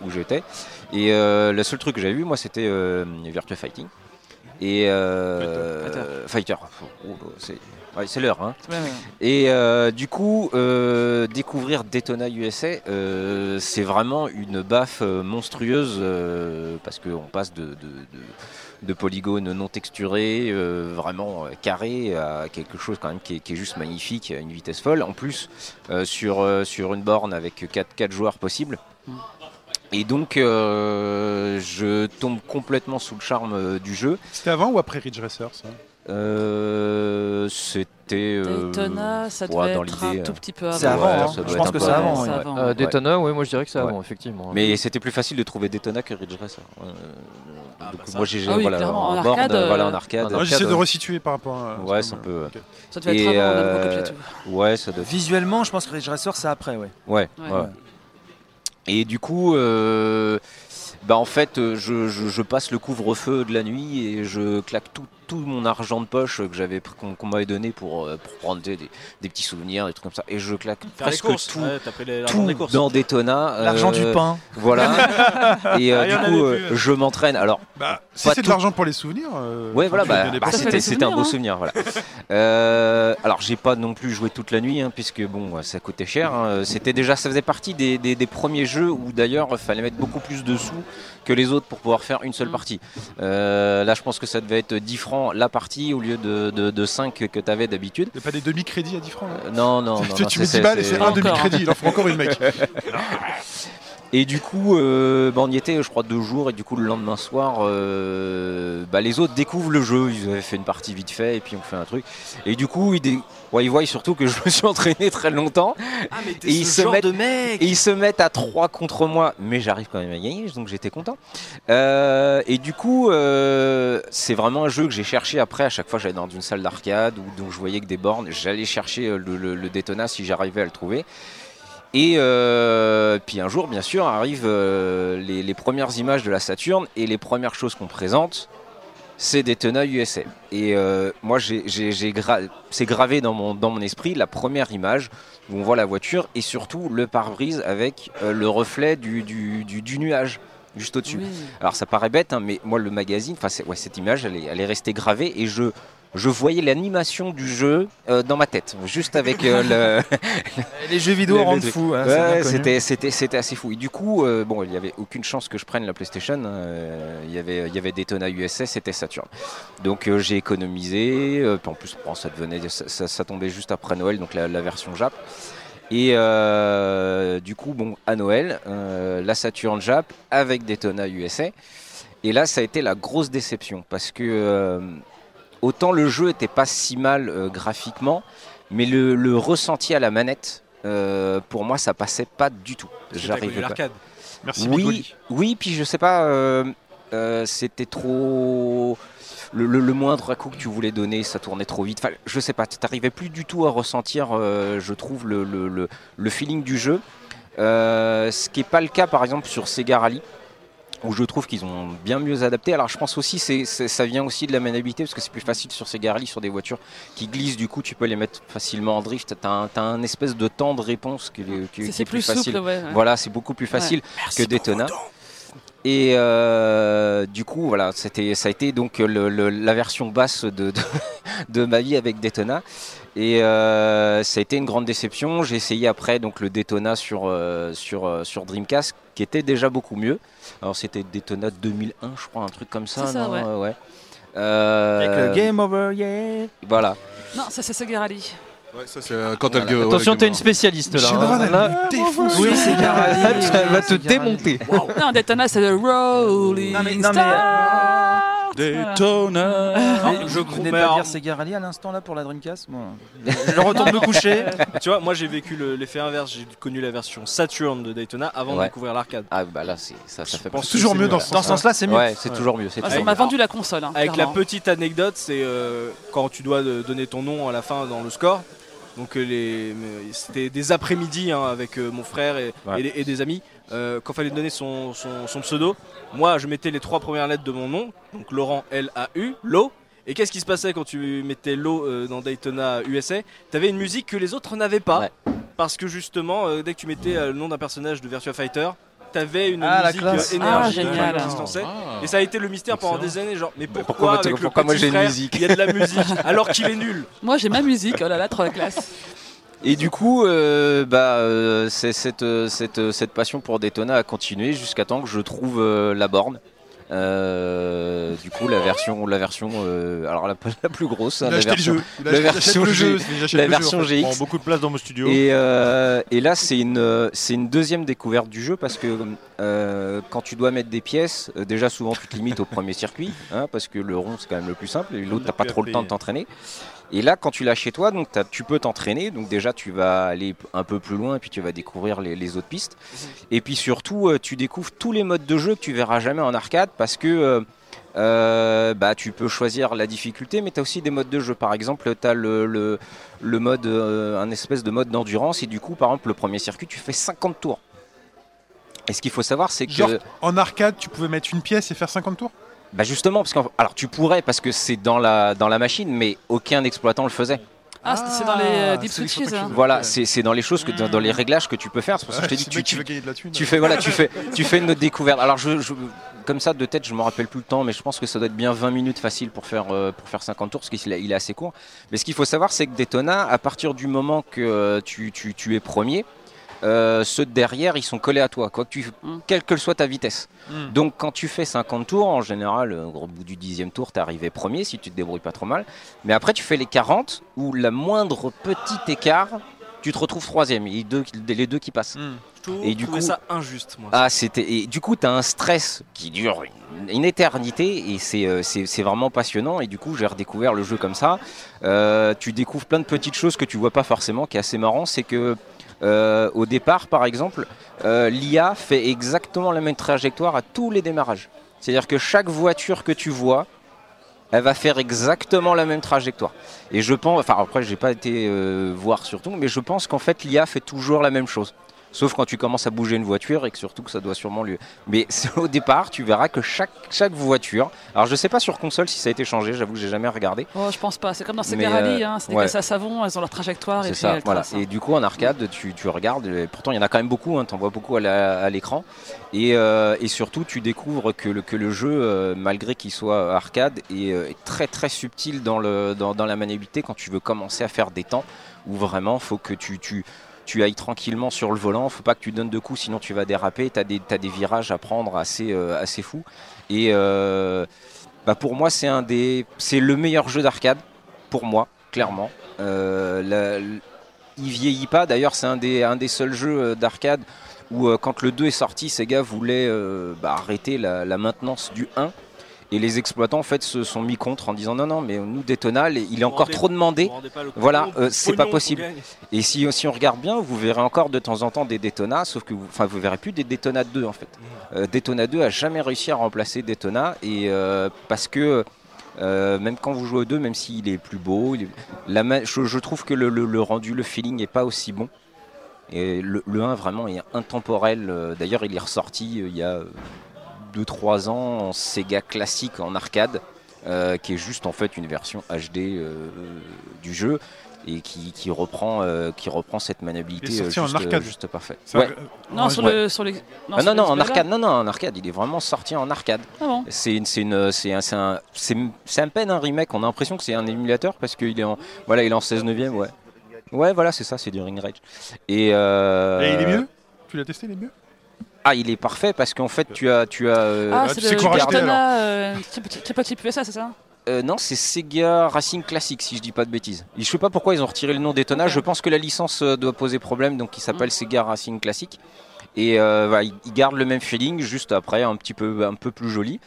où j'étais et le seul truc que j'avais vu moi c'était Virtua Fighting et euh, Fighter, Oh, c'est ouais, c'est l'heure hein et euh, du coup, euh, découvrir Daytona USA, euh, c'est vraiment une baffe euh, monstrueuse euh, parce qu'on passe de, de- de- de polygones non texturés, euh, vraiment carrés, à quelque chose quand même qui est, qui est juste magnifique, à une vitesse folle. En plus, euh, sur, euh, sur une borne avec 4, quatre joueurs possibles. Et donc, euh, je tombe complètement sous le charme euh, du jeu. C'était avant ou après Ridge Racer ça Euh, C'était. euh, Daytona, ça ouais, devait dans être un tout euh, petit peu avant. C'est avant, Ouais, hein. ça doit je pense que c'est avant, ouais. Euh, Ouais. Daytona, oui, moi je dirais que c'est Ouais. avant, effectivement. Mais c'était plus facile de trouver Daytona que Ridge Racer. Euh, Ah, bah moi j'ai Ah oui, voilà, en en board, arcade, voilà en arcade. Moi, arcade, J'essaie de resituer par rapport à. Ouais, c'est un peu. Ok. Ça devait Et, être avant, on euh. Ouais, ça doit. Visuellement, je pense que Ridge Racer, c'est après, ouais. Ouais. Et du coup, euh, bah en fait, je, je- je passe le couvre-feu de la nuit et je claque tout, tout mon argent de poche que j'avais qu'on m'avait donné pour, euh, pour prendre des, des- des petits souvenirs, des trucs comme ça. Et je claque presque courses. tout, Ouais, les- tout des courses. dans Daytona. L'argent euh, du pain. Voilà. (laughs) et euh, Ah, du coup, euh, plus. je m'entraîne. Alors, Bah, si c'est de l'argent pour les souvenirs. euh, Ouais, voilà, bah, bah, c'était un beau souvenirs, souvenir. Voilà. Euh, alors, j'ai pas non plus joué toute la nuit, hein, puisque bon, ça coûtait cher. hein. C'était déjà, ça faisait partie des, des- des premiers jeux où d'ailleurs, il fallait mettre beaucoup plus de sous que les autres pour pouvoir faire une seule Mm. partie. Euh, là, je pense que ça devait être 10 francs la partie au lieu de, de, de 5 que tu avais d'habitude. Il n'y a pas des demi-crédits à 10 francs là Euh, non, non, non. Tu, non, tu mets 10 c'est- balles et c'est- un demi-crédit, il en faut encore une mec. (laughs) Et du coup, euh, bah, on y était, je crois, deux jours. Et du coup, le lendemain soir, euh, bah, les autres découvrent le jeu. Ils avaient fait une partie vite fait, et puis on fait un truc. Et du coup, ils, dé- ouais, ils voient surtout que je me suis entraîné très longtemps. Ah, mais t'es Et ils ce se genre mettent- de mec Et ils se mettent à 3 contre moi, mais j'arrive quand même à gagner, donc j'étais content. Euh, et du coup, euh, c'est vraiment un jeu que j'ai cherché après. À chaque fois, j'allais dans une salle d'arcade ou donc je voyais que des bornes, j'allais chercher euh, le, le, le Daytona si j'arrivais à le trouver. Et euh, puis un jour, bien sûr, arrivent les, les premières images de la Saturne et les premières choses qu'on présente, c'est Daytona USA. Et euh, moi, gra- c'est gravé dans mon, dans mon esprit la première image où on voit la voiture et surtout le pare-brise avec euh, le reflet du, du, du- du nuage juste au-dessus. Oui. Alors ça paraît bête, hein, mais moi le magazine, enfin c'est- ouais, cette image, elle est, elle est restée gravée et je, je voyais l'animation du jeu euh, dans ma tête, juste avec euh, le, (laughs) Les jeux vidéo Les- rendent les- fou. hein, Ouais, c'était, c'était, c'était assez fou. Et du coup, euh, bon, il n'y avait aucune chance que je prenne la PlayStation. hein. Il y avait, il y avait Daytona USA, c'était Saturn. Donc j'ai économisé. en plus, bon, ça devenait, ça, ça- ça tombait juste après Noël, donc la, la version Jap. Et du coup, bon, à Noël, la Saturn Jap avec Daytona USA. Et là, ça a été la grosse déception parce que autant le jeu était pas si mal euh, graphiquement, mais le, le ressenti à la manette, euh, pour moi, ça passait pas du tout. J'arrivais pas. l'arcade. Merci Oui, Bigoli. oui, puis je sais pas, euh, c'était trop. Le, le- le moindre coup que tu voulais donner, ça tournait trop vite. Enfin, je sais pas, t'arrivais plus du tout à ressentir, je trouve, le, feeling du jeu. Ce qui n'est pas le cas, par exemple, sur Sega Rally où je trouve qu'ils ont bien mieux adapté. Alors je pense aussi c'est ça vient aussi de la maniabilité parce que c'est plus facile sur Sega Rally sur des voitures qui glissent du coup tu peux les mettre facilement en drift. T'as un, t'as un espèce de temps de réponse qui, est- qui est- C'est qui c'est est plus, plus facile. souple, ouais. ouais. Voilà, c'est beaucoup plus facile que Daytona. Et euh, du coup, voilà, c'était, ça a été donc le- le- la version basse de, de, (laughs) de ma vie avec Daytona. Et euh, ça a été une grande déception. J'ai essayé après donc le Daytona sur, euh, sur, sur Dreamcast, qui était déjà beaucoup mieux. Alors c'était Daytona 2001, je crois, un truc comme ça. C'est ça, non ouais. Euh, ouais. Euh, Avec le Game Over, yeah. Voilà. Non, ça c'est Sega Rally. Ouais, ça, c'est, euh, quand elle Voilà. gueule- Attention, ouais, t'es une spécialiste là. Hein. elle Là, me défonce. Oui, c'est Garage. elle va te démonter. Non, Daytona c'est le Rolling Non, mais- non, mais, Star. Daytona. Je vous venez de pas dire Sega Rally à l'instant là pour la Dreamcast bon. Je (laughs) retourne me coucher. Tu vois, moi j'ai vécu le- l'effet inverse. J'ai connu la version Saturn de Daytona avant de découvrir l'arcade. Ah bah là, c'est ça, ça fait pense Toujours mieux dans ce Dans ce sens-là. c'est mieux. Ouais, c'est toujours mieux. Ah, ça m'a vendu la console. hein, Avec la petite anecdote, c'est euh, quand tu dois de- donner ton nom à la fin dans le score. Donc euh, les, c'était des après-midi hein, avec euh, mon frère et, Ouais. et les- et des amis. Euh, quand fallait donner son, son- son pseudo, moi je mettais les trois premières lettres de mon nom, donc Laurent L A U, Lo. Et qu'est-ce qui se passait quand tu mettais Lo euh, dans Daytona USA T'avais une musique que les autres n'avaient pas, Ouais. parce que justement euh, dès que tu mettais le nom d'un personnage de Virtua Fighter, t'avais une Ah, musique classe. euh, énergique Ah, génial. qui se lançait. Ah. Et ça a été le mystère pendant des années, genre, mais pourquoi, pourquoi moi, avec le pourquoi moi petit j'ai une frère, musique Il y a de la musique, (laughs) alors qu'il est nul. Moi j'ai ma musique, oh là là, trop la classe. Et du coup, euh, bah, euh, cette, euh, cette, euh, cette passion pour Daytona a continué jusqu'à temps que je trouve euh, la borne. Euh, du coup, la version, la version, euh, alors la, (laughs) la plus grosse, hein, la le version, jeu. La acheté- version le jeu. La le jeu, en version prend GX. beaucoup de place dans mon studio. Et, euh, et là, c'est une, c'est une deuxième découverte du jeu parce que quand tu dois mettre des pièces, déjà souvent tu te limites au premier circuit, hein, parce que le rond c'est quand même le plus simple, et l'autre t'as pas trop le temps de t'entraîner. Et là, quand tu l'as chez toi, donc tu peux t'entraîner, donc déjà tu vas aller un peu plus loin et puis tu vas découvrir les, les autres pistes. Et puis surtout, euh, tu découvres tous les modes de jeu que tu verras jamais en arcade parce que euh, euh, bah, tu peux choisir la difficulté, mais tu as aussi des modes de jeu. Par exemple, tu as le, le, le mode, euh, un espèce de mode d'endurance, et du coup, par exemple, le premier circuit, tu fais 50 tours. Et ce qu'il faut savoir, c'est que. Genre, en arcade, tu pouvais mettre une pièce et faire 50 tours? Bah justement, parce qu'en- alors tu pourrais parce que c'est dans la, dans la machine, mais aucun exploitant le faisait. Ah, c'est- c'est dans les euh, Deep Switches. photos que hein. Voilà, c'est c'est dans les choses que dans, dans les réglages que tu peux faire. C'est pour ça que je t'ai dit Ce tu, tu, de la thune. tu fais voilà, tu fais tu fais une autre découverte. Alors je, je- comme ça de tête, je me rappelle plus le temps, mais je pense que ça doit être bien 20 minutes facile pour faire euh, pour faire 50 tours, parce qu'il est, il est assez court. Mais ce qu'il faut savoir, c'est que Daytona, à partir du moment que euh, tu, tu, tu es premier, euh, ceux de derrière, ils sont collés à toi, quoi que tu, Mm. quelle que soit ta vitesse. Mm. Donc quand tu fais 50 tours, en général, euh, au bout du dixième tour, tu arrivé premier si tu te débrouilles pas trop mal. Mais après, tu fais les 40, où la moindre petit écart, tu te retrouves troisième. Et deux, les deux qui passent. Je trouve- Et du coup- ça injuste, moi. Ah, c'était. Et du coup, tu as un stress qui dure une, une éternité et c'est euh, c'est c'est vraiment passionnant. Et du coup, j'ai redécouvert le jeu comme ça. Euh, tu découvres plein de petites choses que tu vois pas forcément, qui est assez marrant. C'est que. Euh, au départ, par exemple, euh, l'IA fait exactement la même trajectoire à tous les démarrages. C'est-à-dire que chaque voiture que tu vois, elle va faire exactement la même trajectoire. Et je pense, enfin après, j'ai pas été euh, voir surtout, mais je pense qu'en fait, l'IA fait toujours la même chose. Sauf quand tu commences à bouger une voiture et que surtout que ça doit sûrement lui. Mais (laughs) au départ, tu verras que chaque, chaque voiture. Alors je sais pas sur console si ça a été changé, j'avoue que j'ai jamais regardé. Oh, je pense pas. C'est comme dans Rally, euh, hein. c'est des ouais. caisses à savon, elles ont leur trajectoire et puis ça, elles voilà. tracent, hein. Et du coup en arcade, tu, tu regardes, et pourtant il y en a quand même beaucoup, hein, t'en vois beaucoup à l'écran. Et, euh, et surtout tu découvres que le, que le jeu, euh, malgré qu'il soit arcade, est, euh, est très très subtil dans, le, dans, dans la maniabilité quand tu veux commencer à faire des temps où vraiment faut que tu, tu, tu ailles tranquillement sur le volant, faut pas que tu donnes de coups sinon tu vas déraper, tu as des, virages à prendre assez, euh, assez fous. Et euh, bah pour moi c'est un des c'est le meilleur jeu d'arcade pour moi clairement. Euh, il vieillit pas. D'ailleurs, c'est un des, seuls jeux d'arcade où, quand le 2 est sorti, Sega voulait bah, arrêter la maintenance du 1. Et les exploitants en fait se sont mis contre en disant non non mais nous Daytona il est encore rendez- trop demandé. Voilà, euh, c'est pas possible. et si, si on regarde bien vous verrez encore de temps en temps des Daytona sauf que vous, enfin, vous verrez plus des Daytona 2 en fait. Euh, Daytona 2 a jamais réussi à remplacer Daytona et euh, parce que euh, même quand vous jouez au 2 même s'il est plus beau il est- la ma- je, je trouve que le, le- le rendu le feeling n'est pas aussi bon. Et le, le 1 vraiment est intemporel. D'ailleurs il est ressorti il y a 2-3 ans en Sega classique en arcade euh, qui est juste en fait une version HD euh, du jeu et qui, qui reprend euh, qui reprend cette maniabilité Il est sorti euh, en juste, arcade. euh, juste parfaite. Ça- Ouais. euh, Non, ouais, sur, ouais. le, sur les. Ah sur non non les en arcade non non en arcade il est vraiment sorti en arcade. Ah bon C'est une c'est une c'est un c'est un c'est à peine un remake on a l'impression que c'est un émulateur parce qu'il est en voilà il est en 16 neuvième ouais. Ouais voilà c'est ça c'est du Ring Rage. Et, euh, Et il est mieux? Tu l'as testé, il est mieux? Ah il est parfait parce qu'en fait tu as tu as euh, Ah, c'est le Daytona euh, Triple Triple USA, c'est ça? Euh, non, c'est Sega Racing Classic, si je dis pas de bêtises. Je sais pas pourquoi ils ont retiré le nom Daytona. Je pense que la licence doit poser problème, donc il s'appelle Sega Racing Classic. Et euh, voilà, il garde le même feeling, juste après un petit peu, un peu plus joli.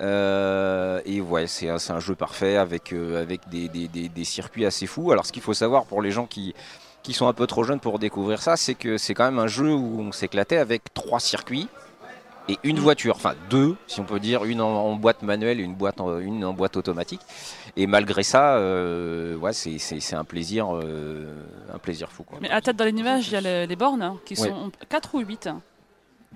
Euh, et ouais, c'est un, c'est un jeu parfait avec, euh, avec des, des- des- des circuits assez fous. Alors, ce qu'il faut savoir pour les gens qui, qui sont un peu trop jeunes pour découvrir ça, c'est que c'est quand même un jeu où on s'éclatait avec trois circuits et une voiture, enfin deux, si on peut dire, une en, en boîte manuelle et une, boîte en, une en boîte automatique. Et malgré ça, euh, ouais, c'est- un plaisir, euh, un plaisir fou. Quoi. Mais à tête dans les nuages, il y a les, les bornes hein, qui Ouais. sont 4 ou 8.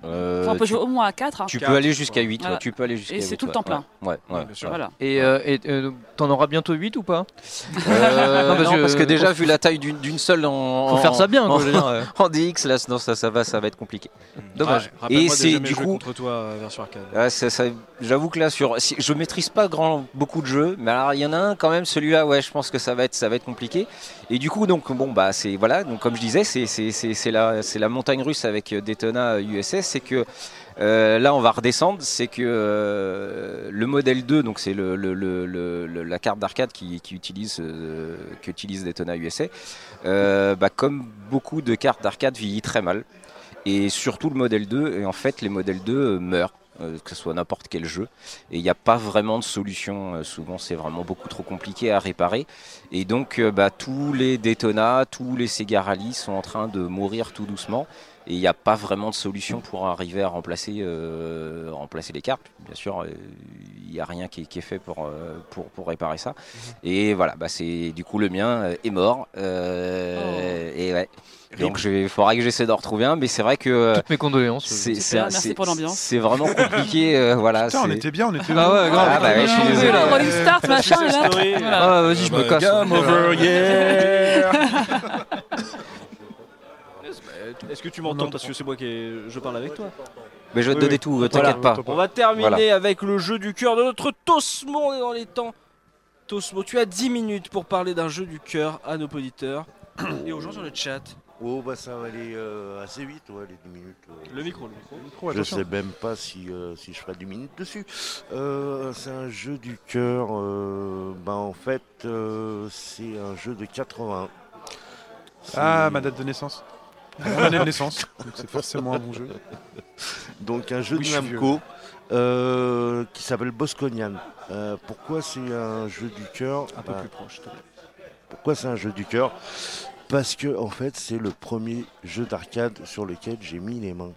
Euh, Enfin, on peut tu jouer au moins à 4. tu peux aller jusqu'à 8, Voilà. tu peux aller jusqu'à Et c'est 8, tout le ouais. temps plein. Ouais, ouais, ouais. Voilà. Et euh, et, euh, t'en auras bientôt 8 ou pas? Euh, (laughs) Non, parce non, que- parce que déjà, vu la taille d'une d'une seule en. Faut en- faire ça bien, quoi, en- je veux dire, ouais. (laughs) En DX, là, non, ça, ça, va, ça va être compliqué. Dommage. Ouais, rappelle-moi Et c'est du coup. contre toi euh, version arcade. Ouais, ça- J'avoue que là, sur, si, je maîtrise pas grand, beaucoup de jeux, mais alors il y en a un quand même, celui-là, ouais, je pense que ça va être, ça va être compliqué. Et du coup, donc, bon, bah, c'est voilà, donc comme je disais, c'est c'est- c'est- c'est la, c'est la montagne russe avec euh, Daytona USS, c'est que euh, là, on va redescendre, c'est que euh, le modèle 2, donc c'est la carte d'arcade qui, utilise, euh, utilise Daytona USA, euh, bah, comme beaucoup de cartes d'arcade, vieillit très mal. Et surtout le modèle 2, et en fait, les modèles 2 euh, meurent que ce soit n'importe quel jeu. Et il n'y a pas vraiment de solution. souvent, c'est vraiment beaucoup trop compliqué à réparer. Et donc, bah, tous les Daytona, tous les Sega Rally sont en train de mourir tout doucement. Et il n'y a pas vraiment de solution pour arriver à remplacer, euh, remplacer les cartes. Bien sûr, euh, il n'y a rien qui est, qui est fait pour, euh, pour, pour réparer ça. Et voilà, bah, c'est du coup le mien euh, est mort. Euh, Et ouais. Donc il faudra que j'essaie d'en retrouver un, mais c'est vrai que euh, Toutes mes condoléances. c'est Super, c'est- merci pour l'ambiance. C'est vraiment compliqué, euh, voilà. Putain, on était bien, on était Ah ouais, grave. Ah bah ouais, je suis désolé. Rolling Start, machin, là. Voilà. Ah, vas-y, je me casse. Game over, yeah (laughs) Est-ce que tu m'entends parce que c'est moi qui ai- je parle avec toi Mais je vais te Oui, donner oui. tout, euh, t'inquiète Voilà. pas. On va terminer Voilà. avec le jeu du cœur de notre Tosmo. On est dans les temps. Tosmo, tu as 10 minutes pour parler d'un jeu du cœur à nos auditeurs et aux gens sur le chat. Oh, bah ça va aller euh, assez vite, ouais, les 10 minutes. euh. Le micro, le micro. Oh, Je attention. sais même pas si, euh, si je ferai 10 minutes dessus. Euh, c'est un jeu du cœur. euh, bah, en fait, euh, c'est un jeu de 80. C'est- Ah, ma date de naissance. Mon année de naissance. Donc C'est forcément un bon jeu. Donc un jeu Oui, de je suis Namco euh, qui s'appelle Bosconian. Euh, pourquoi c'est un jeu du cœur? Un peu Bah, plus proche. s'il te plaît. Pourquoi c'est un jeu du cœur? Parce que en fait c'est le premier jeu d'arcade sur lequel j'ai mis les mains.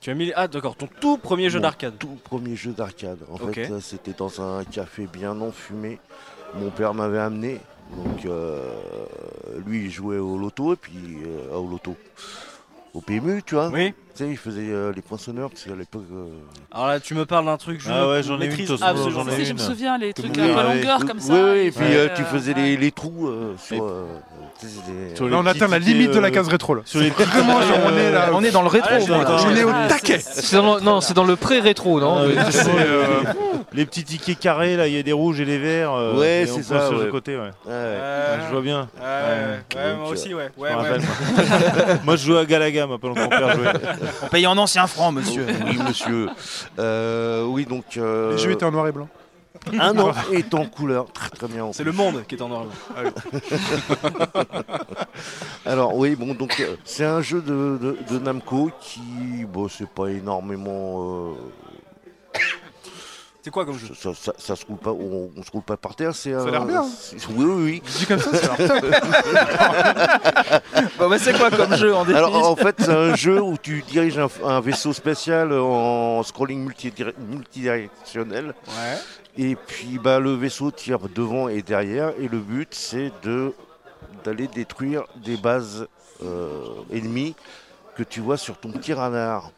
Tu as mis ah d'accord ton tout premier jeu Mon d'arcade. Tout premier jeu d'arcade. En Ok. fait euh, c'était dans un café bien non fumé. Mon père m'avait amené. Donc euh, lui il jouait au loto et puis euh, au loto. Au PMU tu vois. Oui. Tu sais il faisait euh, les poinçonneurs parce qu'à l'époque. euh, Alors là tu me parles d'un truc je Ah ouais, j'en ai une, maîtrise Tosmo, absolument j'en ai Si, pas. je me une. souviens, les trucs Oui, un peu ouais. longueur comme ça. oui, et puis fallait, euh, tu euh, faisais ouais. les, les trous euh, sur. Et- euh, tu sais, c'est des- Sur les Là, on petits atteint la tickets, limite de la euh, case rétro. Là. Sur les Vraiment, genre, on est là. On est dans le rétro. Ah, moi, là. On est au Ah, taquet. c'est- C'est dans le- non, c'est dans le pré-rétro, non Ah, ouais, C'est, euh, les petits tickets carrés, là, il y a des rouges et les verts. euh, Ouais, et c'est on ça, pose sur ouais. le côté, ouais. ouais. Euh, Ouais, je vois bien. Ouais, ouais, ouais, Donc, moi euh, aussi, ouais. Je. (laughs) Moi, je jouais à Galaga, mon père jouait. (laughs) On paye en ancien franc, monsieur. (laughs) Oui, monsieur. Euh, oui, donc. euh, Les jeux étaient en noir et blanc. Un an (laughs) est en couleur. Très, très bien. en C'est le monde qui est en noir et blanc. (laughs) Alors, oui, bon, donc, euh, c'est un jeu de, de- de Namco qui. Bon, c'est pas énormément. euh, C'est quoi comme jeu? Ça, ça, ça se roule pas, on, on se roule pas par terre. C'est a un- l'air bien, hein. Oui, oui, oui. Dit comme ça, ça a. (laughs) Bon, c'est quoi comme jeu en Alors définitive? en fait c'est un jeu où tu diriges un, un vaisseau spécial en scrolling multidire- multidirectionnel Ouais. et puis bah, le vaisseau tire devant et derrière et le but c'est de d'aller détruire des bases euh, ennemies que tu vois sur ton petit radar.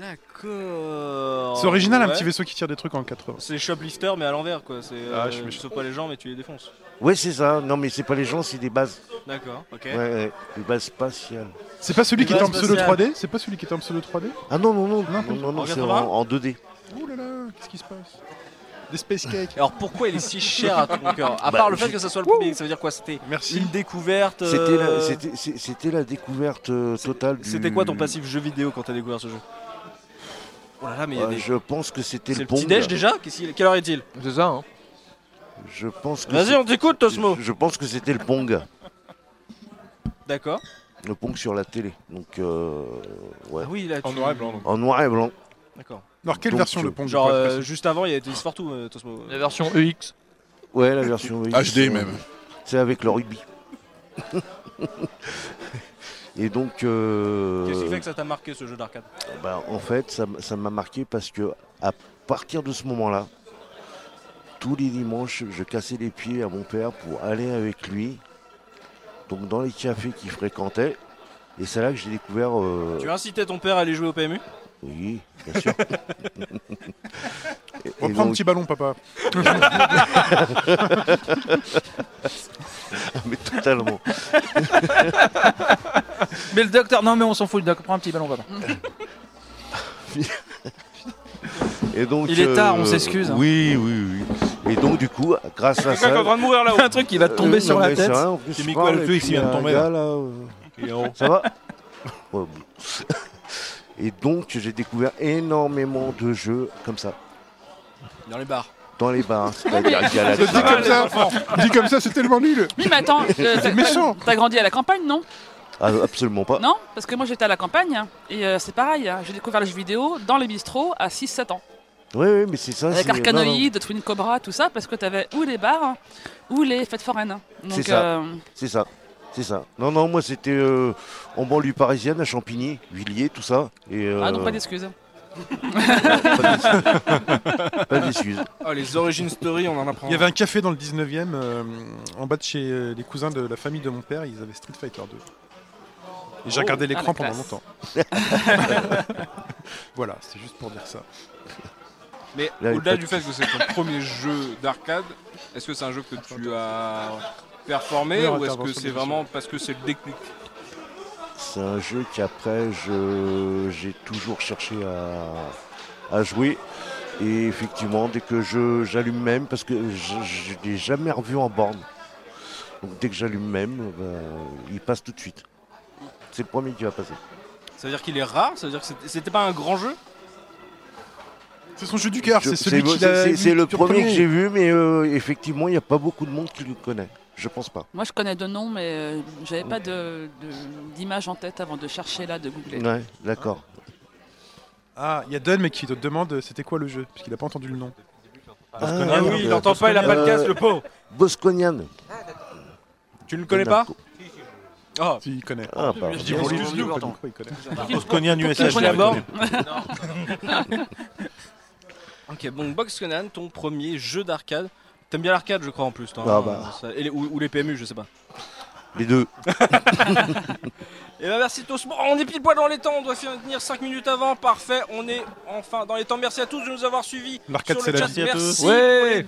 D'accord. C'est original, un petit vaisseau qui tire des trucs en 80. C'est shoplifter mais à l'envers quoi. C'est Ah, euh, je suis tu méchant. sautes pas les gens mais tu les défonces. Ouais c'est ça, non mais c'est pas les gens, c'est des bases. D'accord. Ok. Ouais, ouais, des bases spatiales. C'est pas celui qui était en pseudo spatial. 3D C'est pas celui qui était en pseudo 3D Ah non non non, Non, non, non, non, en c'est en, 80? en 2D. Ouh là là, qu'est-ce qui se passe Des space cakes. Alors pourquoi il est si cher à ton cœur À Bah, part le fait je- que ça soit le premier, ça veut dire quoi C'était Merci. une découverte. C'était euh, la, c'était- c'est- c'était la découverte euh, totale du... C'était quoi ton passif jeu vidéo quand t'as découvert ce jeu Oh là là mais il y a Euh, des. Je pense que c'était C'est le le petit Pong. déj déjà Qu'est-ce qu'il- Quelle heure est-il? C'est ça, hein. Je pense que Vas-y, c'est- on t'écoute, Tosmo. Je pense que c'était le Pong. D'accord. Le Pong sur la télé. Donc, euh, ouais. Ah oui, là, En tu- noir et blanc. donc. En noir et blanc. D'accord. Alors, quelle Donc, version le euh, Pong Genre, euh, juste avant, il y a Tennis for Two, euh, Tosmo. La version EX. Ouais, la version HD euh, même. C'est avec le rugby. (laughs) et donc, euh, Qu'est-ce qui fait que ça t'a marqué ce jeu d'arcade? bah, en fait, ça m'a marqué parce que à partir de ce moment-là, tous les dimanches, je cassais les pieds à mon père pour aller avec lui. Donc dans les cafés qu'il fréquentait. Et c'est là que j'ai découvert. euh, Tu incitais ton père à aller jouer au PMU Oui, bien sûr. (laughs) Et- et Reprends un donc- petit ballon, papa. (laughs) Mais totalement. (laughs) Mais le docteur, non mais on s'en fout, le docteur, prends un petit ballon, papa. Et donc, Il est tard, on euh, s'excuse, hein. Oui, oui, oui. Et donc, du coup, grâce à ça. train de mourir là-haut. un truc qui va te tomber Euh, sur la tête. vrai, en plus, C'est Alfeu et qui vient de un tomber, gars, là. là, euh. Ça va? Ouais, bon. Et donc, j'ai découvert énormément de jeux comme ça, Dans les bars. dans les bars. (laughs) C'est-à-dire Dit comme ça, dit comme ça, c'est tellement nul. Oui, mais attends, euh, t'as- méchant. T'as grandi à la campagne, non? Ah, absolument pas. Non Parce que moi j'étais à la campagne hein, et euh, c'est pareil. hein, J'ai découvert les jeux vidéo dans les bistrots à 6-7 ans. Oui, oui, mais c'est ça. Avec c'est-. Arcanoïde, Twin Cobra, tout ça, parce que t'avais ou les bars ou les fêtes foraines. C'est ça. euh, C'est ça. C'est ça. Non, non, moi c'était euh, en banlieue parisienne, à Champigny, Villiers, tout ça. Et, Ah, donc euh, pas d'excuses. pas (laughs) d'excuses. Pas d'excuses. Ah, les origin story, on en apprend. Il y avait un café dans le 19ème, euh, en bas de chez euh, les cousins de la famille de mon père, ils avaient Street Fighter 2. Et j'ai Oh, regardé ah, l'écran la pendant classe. longtemps. (laughs) voilà, c'est juste pour dire ça. Mais au-delà du fait que c'est ton premier jeu d'arcade, est-ce que c'est un jeu que tu as performé Meilleure ou est-ce que c'est vraiment parce que c'est le déclic C'est un jeu qu'après je j'ai toujours cherché à, à jouer. Et effectivement, dès que je j'allume même, parce que je ne l'ai jamais revu en borne. Donc dès que j'allume même, ben, il passe tout de suite. C'est le premier qui va passer. Ça veut dire qu'il est rare? Ça veut dire que c'était- pas un grand jeu? C'est son jeu du cœur, c'est celui qui l'a c'est- le premier que j'ai vu, mais euh, effectivement, il n'y a pas beaucoup de monde qui le connaît. Je pense pas. Moi je connais deux noms, mais euh, j'avais pas de- de- d'image en tête avant de chercher là, de googler. Ouais, d'accord. Ah, il y a Don, mais qui te demande euh, c'était quoi le jeu, parce qu'il a pas entendu le nom. Ah, Ah oui, il n'entend pas, il a pas de casque, le pauvre. Bosconian. Tu ne le connais pas? Oh, Si, il connaît. Ah, bah, Je dis pour lui, excuse-nous, il connaît. Bosconian USA. (laughs) (laughs) ok, bon, Box Conan, ton premier jeu d'arcade. T'aimes bien l'arcade, je crois, en plus. toi, Ah hein, bah. ça- et les- ou, ou les PMU, je sais pas. Les deux. (laughs) Et ben merci. Oh, on est pile poil dans les temps, on doit finir 5 minutes avant. Parfait, on est enfin dans les temps. Merci à tous de nous avoir suivis. L'arcade, sur c'est le la chat. vie. Merci à Merci tous. Ouais.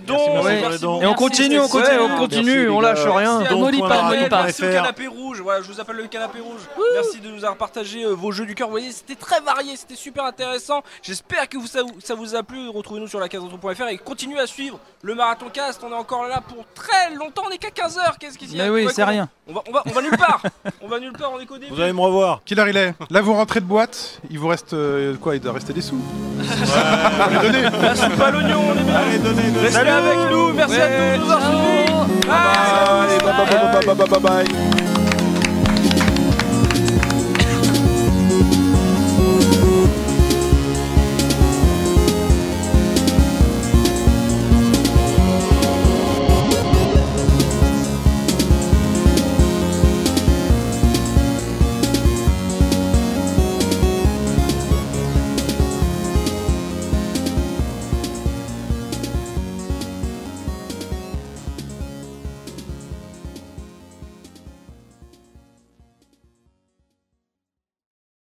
Merci. Et on continue, on continue. Ouais, on continue, on lâche rien. Molly point pas, Molly pas. Merci au canapé rouge, voilà, je vous appelle le canapé rouge. Merci de nous avoir partagé euh, vos jeux du cœur. Vous voyez, c'était très varié, c'était super intéressant. J'espère que vous, ça, vous- ça vous a plu. Retrouvez-nous sur la caseretro.fr et continuez à suivre le marathon cast. On est encore là pour très longtemps. On est qu'à 15h. Qu'est-ce qu'il y a Mais oui, c'est rien. On va, on, va, on va nulle part. on va nulle part, on est qu'au début. Vous allez me revoir. Quelle heure il est? Là, vous rentrez de boîte, il vous reste euh, quoi Il doit rester des sous. Pas l'oignon, on est bien. Allez, donnez, donnez. Restez avec nous. Merci à tous de nous avoir suivis. Allez, bye bye bye bye bye bye bye.